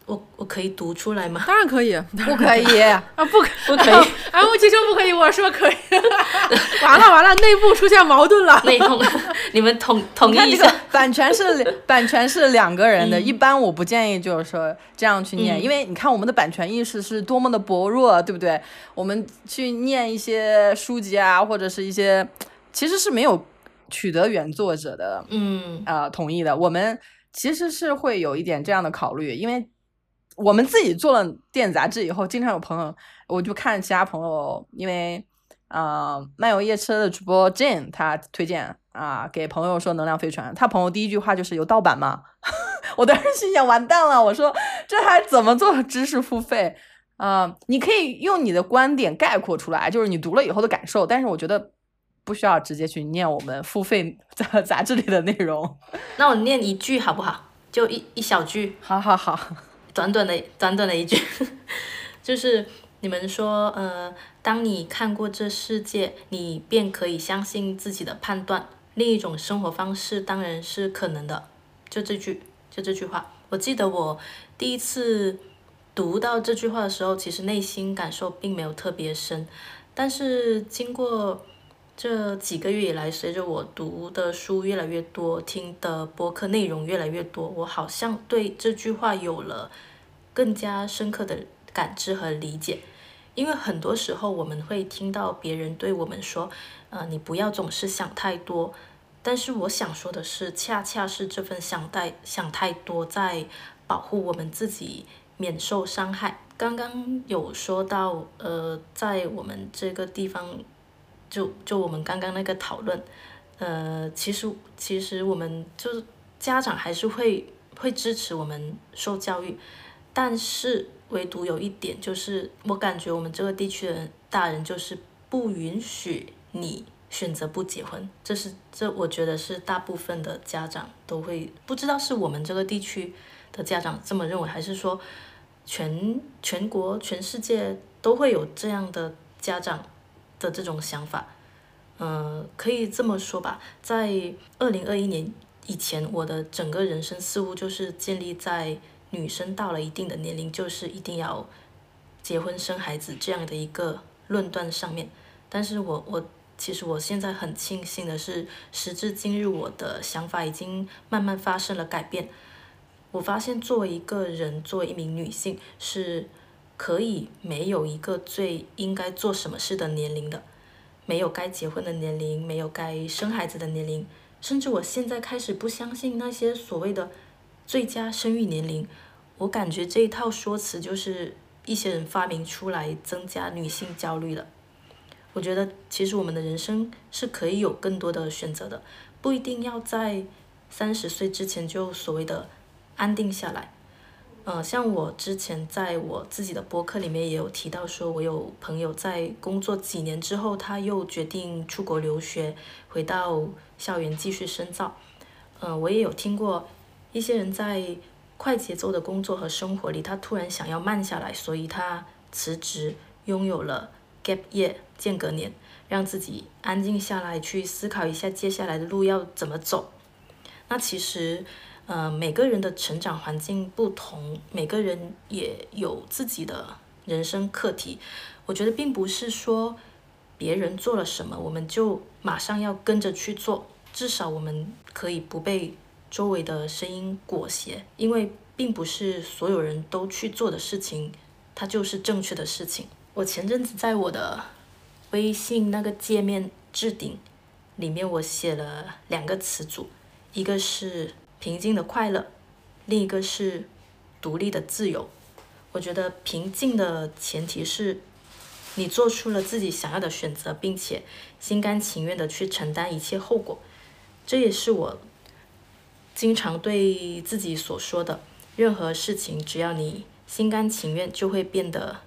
我我可以读出来吗？当然可以，不可以啊，不可不可以。啊，我其实不可以，我说可以。完了完了，内部出现矛盾了。内讧，你们统统一一下。版权是 版权是两个人的，一般我不建议就是说这样去念，因为你看我们的版权意识是多么的薄弱，对不对？我们去念一些书籍啊，或者是一些其实是没有取得原作者的嗯呃同意的，我们其实是会有一点这样的考虑，因为。我们自己做了电子杂志以后，经常有朋友，我就看其他朋友，因为啊，漫游夜车的主播 Jane 他推荐啊，给朋友说能量飞船，他朋友第一句话就是有盗版吗？我当时心想完蛋了，我说这还怎么做知识付费啊？你可以用你的观点概括出来，就是你读了以后的感受，但是我觉得不需要直接去念我们付费杂 杂志里的内容。那我念一句好不好？就一一小句。好好好。短短的短短的一句，就是你们说，呃，当你看过这世界，你便可以相信自己的判断。另一种生活方式当然是可能的。就这句，就这句话。我记得我第一次读到这句话的时候，其实内心感受并没有特别深。但是经过这几个月以来，随着我读的书越来越多，听的播客内容越来越多，我好像对这句话有了更加深刻的感知和理解。因为很多时候我们会听到别人对我们说：“呃，你不要总是想太多。”但是我想说的是，恰恰是这份想太想太多，在保护我们自己免受伤害。刚刚有说到，呃，在我们这个地方。就就我们刚刚那个讨论，呃，其实其实我们就是家长还是会会支持我们受教育，但是唯独有一点就是，我感觉我们这个地区的大人就是不允许你选择不结婚，这是这我觉得是大部分的家长都会不知道是我们这个地区的家长这么认为，还是说全全国全世界都会有这样的家长。的这种想法，嗯，可以这么说吧，在二零二一年以前，我的整个人生似乎就是建立在女生到了一定的年龄就是一定要结婚生孩子这样的一个论断上面。但是我我其实我现在很庆幸的是，时至今日，我的想法已经慢慢发生了改变。我发现作为一个人，作为一名女性是。可以没有一个最应该做什么事的年龄的，没有该结婚的年龄，没有该生孩子的年龄，甚至我现在开始不相信那些所谓的最佳生育年龄。我感觉这一套说辞就是一些人发明出来增加女性焦虑的。我觉得其实我们的人生是可以有更多的选择的，不一定要在三十岁之前就所谓的安定下来。呃，像我之前在我自己的博客里面也有提到，说我有朋友在工作几年之后，他又决定出国留学，回到校园继续深造。呃，我也有听过一些人在快节奏的工作和生活里，他突然想要慢下来，所以他辞职，拥有了 gap year 间隔年，让自己安静下来，去思考一下接下来的路要怎么走。那其实。呃，每个人的成长环境不同，每个人也有自己的人生课题。我觉得并不是说别人做了什么，我们就马上要跟着去做。至少我们可以不被周围的声音裹挟，因为并不是所有人都去做的事情，它就是正确的事情。我前阵子在我的微信那个界面置顶里面，我写了两个词组，一个是。平静的快乐，另一个是独立的自由。我觉得平静的前提是，你做出了自己想要的选择，并且心甘情愿的去承担一切后果。这也是我经常对自己所说的：任何事情，只要你心甘情愿，就会变得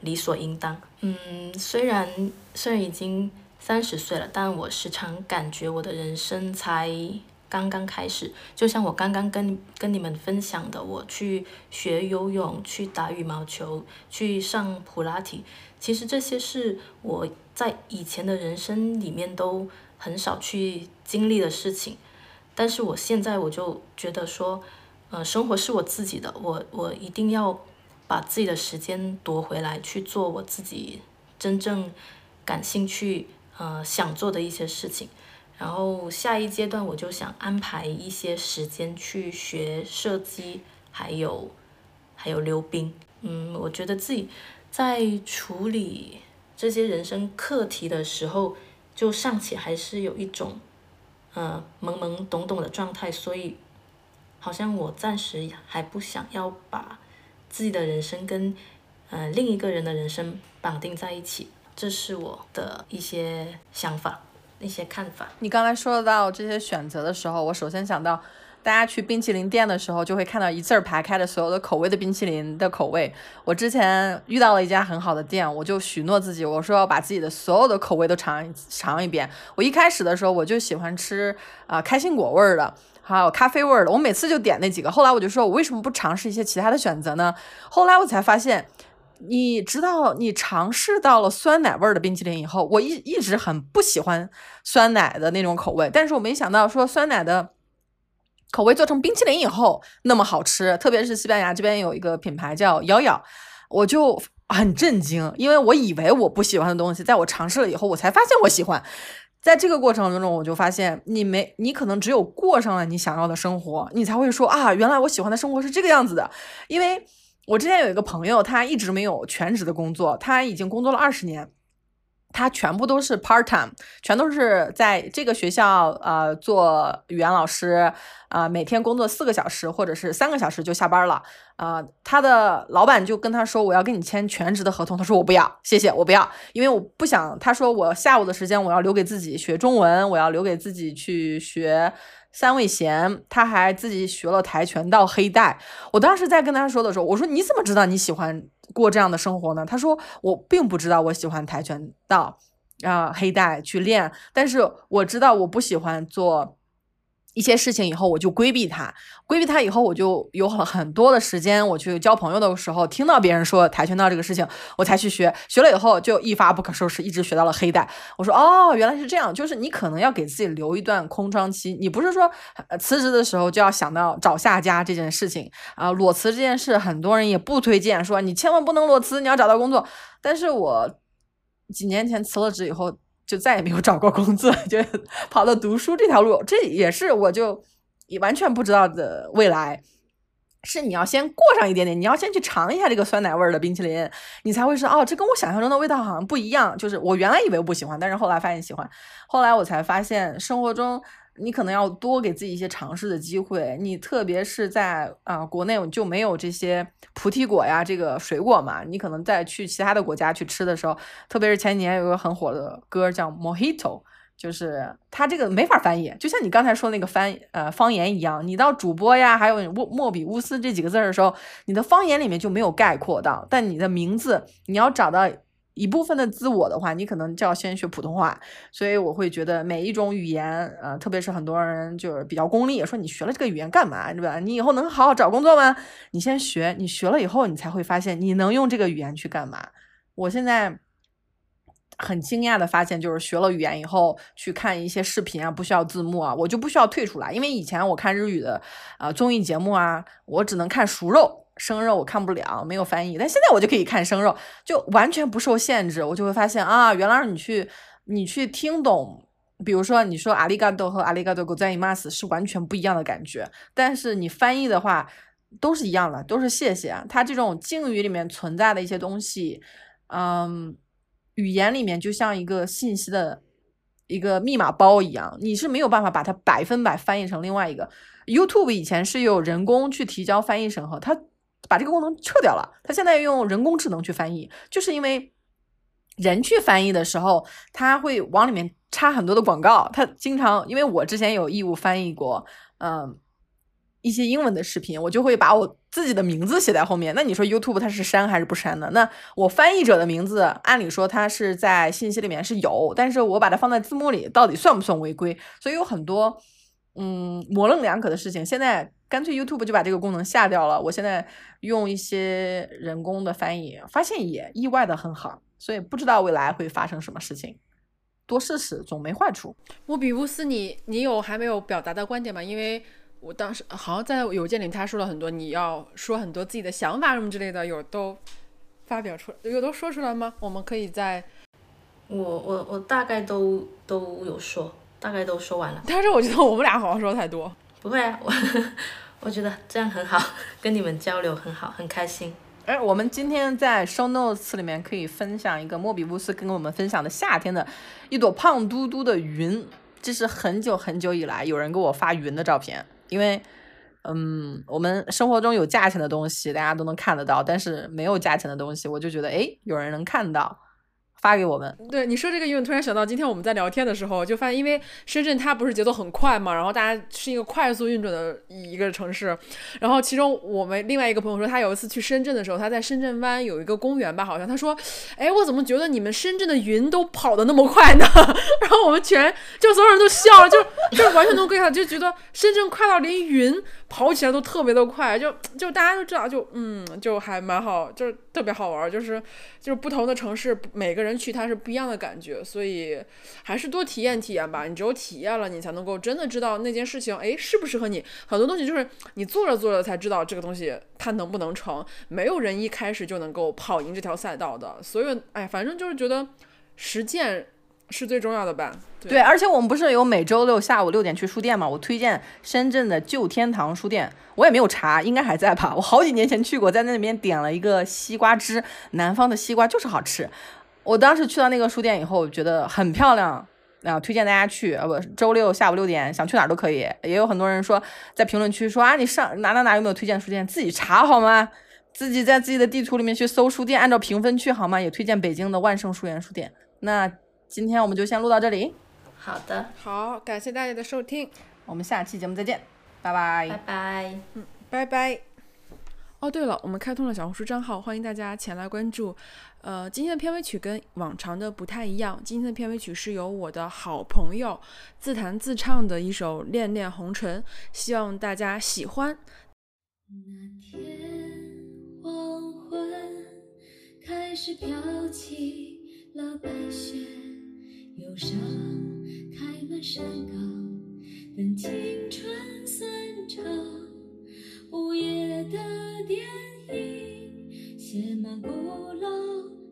理所应当。嗯，虽然虽然已经三十岁了，但我时常感觉我的人生才刚刚开始。就像我刚刚跟跟你们分享的，我去学游泳、去打羽毛球、去上普拉提，其实这些是我在以前的人生里面都很少去经历的事情。但是我现在我就觉得说，呃，生活是我自己的，我我一定要。把自己的时间夺回来，去做我自己真正感兴趣、呃想做的一些事情。然后下一阶段，我就想安排一些时间去学射击，还有还有溜冰。嗯，我觉得自己在处理这些人生课题的时候，就尚且还是有一种呃懵懵懂懂的状态，所以好像我暂时还不想要把。自己的人生跟，呃，另一个人的人生绑定在一起，这是我的一些想法、一些看法。你刚才说到这些选择的时候，我首先想到，大家去冰淇淋店的时候，就会看到一字儿排开的所有的口味的冰淇淋的口味。我之前遇到了一家很好的店，我就许诺自己，我说要把自己的所有的口味都尝尝一遍。我一开始的时候，我就喜欢吃啊开心果味儿的。还有咖啡味儿的，我每次就点那几个。后来我就说，我为什么不尝试一些其他的选择呢？后来我才发现，你知道，你尝试到了酸奶味儿的冰淇淋以后，我一一直很不喜欢酸奶的那种口味。但是我没想到，说酸奶的口味做成冰淇淋以后那么好吃，特别是西班牙这边有一个品牌叫摇摇，我就很震惊，因为我以为我不喜欢的东西，在我尝试了以后，我才发现我喜欢。在这个过程当中，我就发现你没，你可能只有过上了你想要的生活，你才会说啊，原来我喜欢的生活是这个样子的。因为我之前有一个朋友，他一直没有全职的工作，他已经工作了二十年。他全部都是 part time，全都是在这个学校呃做语言老师啊，每天工作四个小时或者是三个小时就下班了啊。他的老板就跟他说：“我要跟你签全职的合同。”他说：“我不要，谢谢，我不要，因为我不想。”他说：“我下午的时间我要留给自己学中文，我要留给自己去学。”三味贤，他还自己学了跆拳道黑带。我当时在跟他说的时候，我说：“你怎么知道你喜欢过这样的生活呢？”他说：“我并不知道我喜欢跆拳道啊黑带去练，但是我知道我不喜欢做。”一些事情以后我就规避他，规避他以后我就有了很多的时间。我去交朋友的时候，听到别人说跆拳道这个事情，我才去学。学了以后就一发不可收拾，一直学到了黑带。我说哦，原来是这样，就是你可能要给自己留一段空窗期。你不是说辞职的时候就要想到找下家这件事情啊？裸辞这件事，很多人也不推荐，说你千万不能裸辞，你要找到工作。但是我几年前辞了职以后。就再也没有找过工作，就跑到读书这条路，这也是我就也完全不知道的未来。是你要先过上一点点，你要先去尝一下这个酸奶味儿的冰淇淋，你才会说哦，这跟我想象中的味道好像不一样。就是我原来以为我不喜欢，但是后来发现喜欢，后来我才发现生活中。你可能要多给自己一些尝试的机会，你特别是在啊国内就没有这些菩提果呀这个水果嘛，你可能在去其他的国家去吃的时候，特别是前几年有个很火的歌叫 Mojito，就是它这个没法翻译，就像你刚才说那个翻呃方言一样，你到主播呀还有莫莫比乌斯这几个字的时候，你的方言里面就没有概括到，但你的名字你要找到。一部分的自我的话，你可能就要先学普通话，所以我会觉得每一种语言，呃，特别是很多人就是比较功利，说你学了这个语言干嘛，对吧？你以后能好好找工作吗？你先学，你学了以后，你才会发现你能用这个语言去干嘛。我现在很惊讶的发现，就是学了语言以后，去看一些视频啊，不需要字幕啊，我就不需要退出来，因为以前我看日语的啊综艺节目啊，我只能看熟肉。生肉我看不了，没有翻译，但现在我就可以看生肉，就完全不受限制。我就会发现啊，原来你去你去听懂，比如说你说阿里嘎多和阿里嘎多ございます是完全不一样的感觉，但是你翻译的话都是一样的，都是谢谢。它这种敬语里面存在的一些东西，嗯，语言里面就像一个信息的 一个密码包一样，你是没有办法把它百分百翻译成另外一个。YouTube 以前是有人工去提交翻译审核，它 把这个功能撤掉了，它现在用人工智能去翻译，就是因为人去翻译的时候，他会往里面插很多的广告，他经常，因为我之前有义务翻译过，嗯。一些英文的视频，我就会把我自己的名字写在后面。那你说 YouTube 它是删还是不删呢？那我翻译者的名字，按理说它是在信息里面是有，但是我把它放在字幕里，到底算不算违规？所以有很多嗯模棱两可的事情。现在干脆 YouTube 就把这个功能下掉了。我现在用一些人工的翻译，发现也意外的很好。所以不知道未来会发生什么事情，多试试总没坏处。莫比乌斯，你你有还没有表达的观点吗？因为。我当时好像在邮件里，他说了很多，你要说很多自己的想法什么之类的，有都发表出来，有都说出来吗？我们可以在，我我我大概都都有说，大概都说完了。但是我觉得我们俩好像说的太多。不会啊，我 我觉得这样很好，跟你们交流很好，很开心。哎，我们今天在 show notes 里面可以分享一个莫比乌斯跟我们分享的夏天的一朵胖嘟嘟的云，这是很久很久以来有人给我发云的照片。因为，嗯，我们生活中有价钱的东西，大家都能看得到，但是没有价钱的东西，我就觉得，哎，有人能看到。发给我们。对你说这个，因为突然想到，今天我们在聊天的时候，就发现，因为深圳它不是节奏很快嘛，然后大家是一个快速运转的一个城市。然后其中我们另外一个朋友说，他有一次去深圳的时候，他在深圳湾有一个公园吧，好像他说，哎，我怎么觉得你们深圳的云都跑得那么快呢？然后我们全就所有人都笑了，就就完全都 get 就觉得深圳快到连云跑起来都特别的快，就就大家都知道，就嗯，就还蛮好，就是特别好玩，就是就是不同的城市每个。人去它是不一样的感觉，所以还是多体验体验吧。你只有体验了，你才能够真的知道那件事情，哎，适不适合你。很多东西就是你做着做着才知道这个东西它能不能成。没有人一开始就能够跑赢这条赛道的。所以，哎，反正就是觉得实践是最重要的吧。对，而且我们不是有每周六下午六点去书店吗？我推荐深圳的旧天堂书店，我也没有查，应该还在吧。我好几年前去过，在那里面点了一个西瓜汁，南方的西瓜就是好吃。我当时去到那个书店以后，觉得很漂亮，啊，推荐大家去。呃，不，周六下午六点想去哪儿都可以。也有很多人说在评论区说啊，你上哪哪哪有没有推荐书店？自己查好吗？自己在自己的地图里面去搜书店，按照评分去好吗？也推荐北京的万盛书园书店。那今天我们就先录到这里。好的，好，感谢大家的收听，我们下期节目再见，拜拜，拜拜，嗯，拜拜。哦，对了，我们开通了小红书账号，欢迎大家前来关注。呃，今天的片尾曲跟往常的不太一样。今天的片尾曲是由我的好朋友自弹自唱的一首《恋恋红尘》，希望大家喜欢。那天黄昏开始飘起了白雪，忧伤开满山岗，等青春散场。午夜的电影写满古老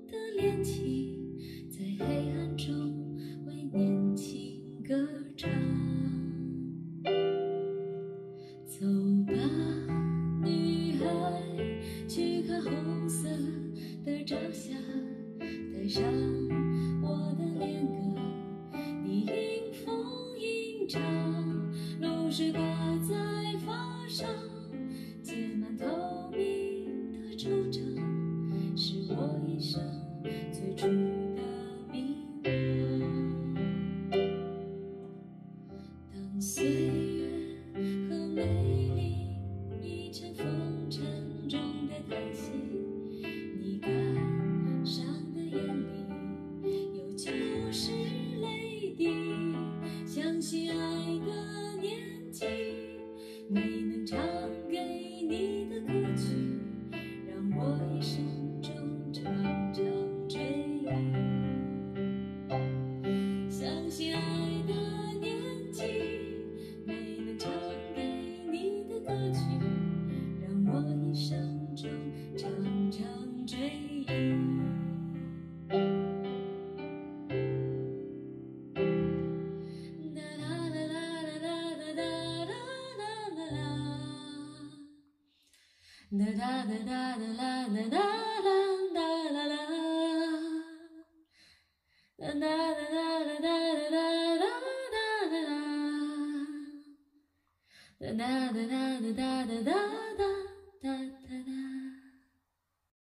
的。恋情在黑暗中为年轻歌唱，走吧，女孩，去看红色的朝霞，带上我的恋歌，你迎风吟唱，露水挂在发梢，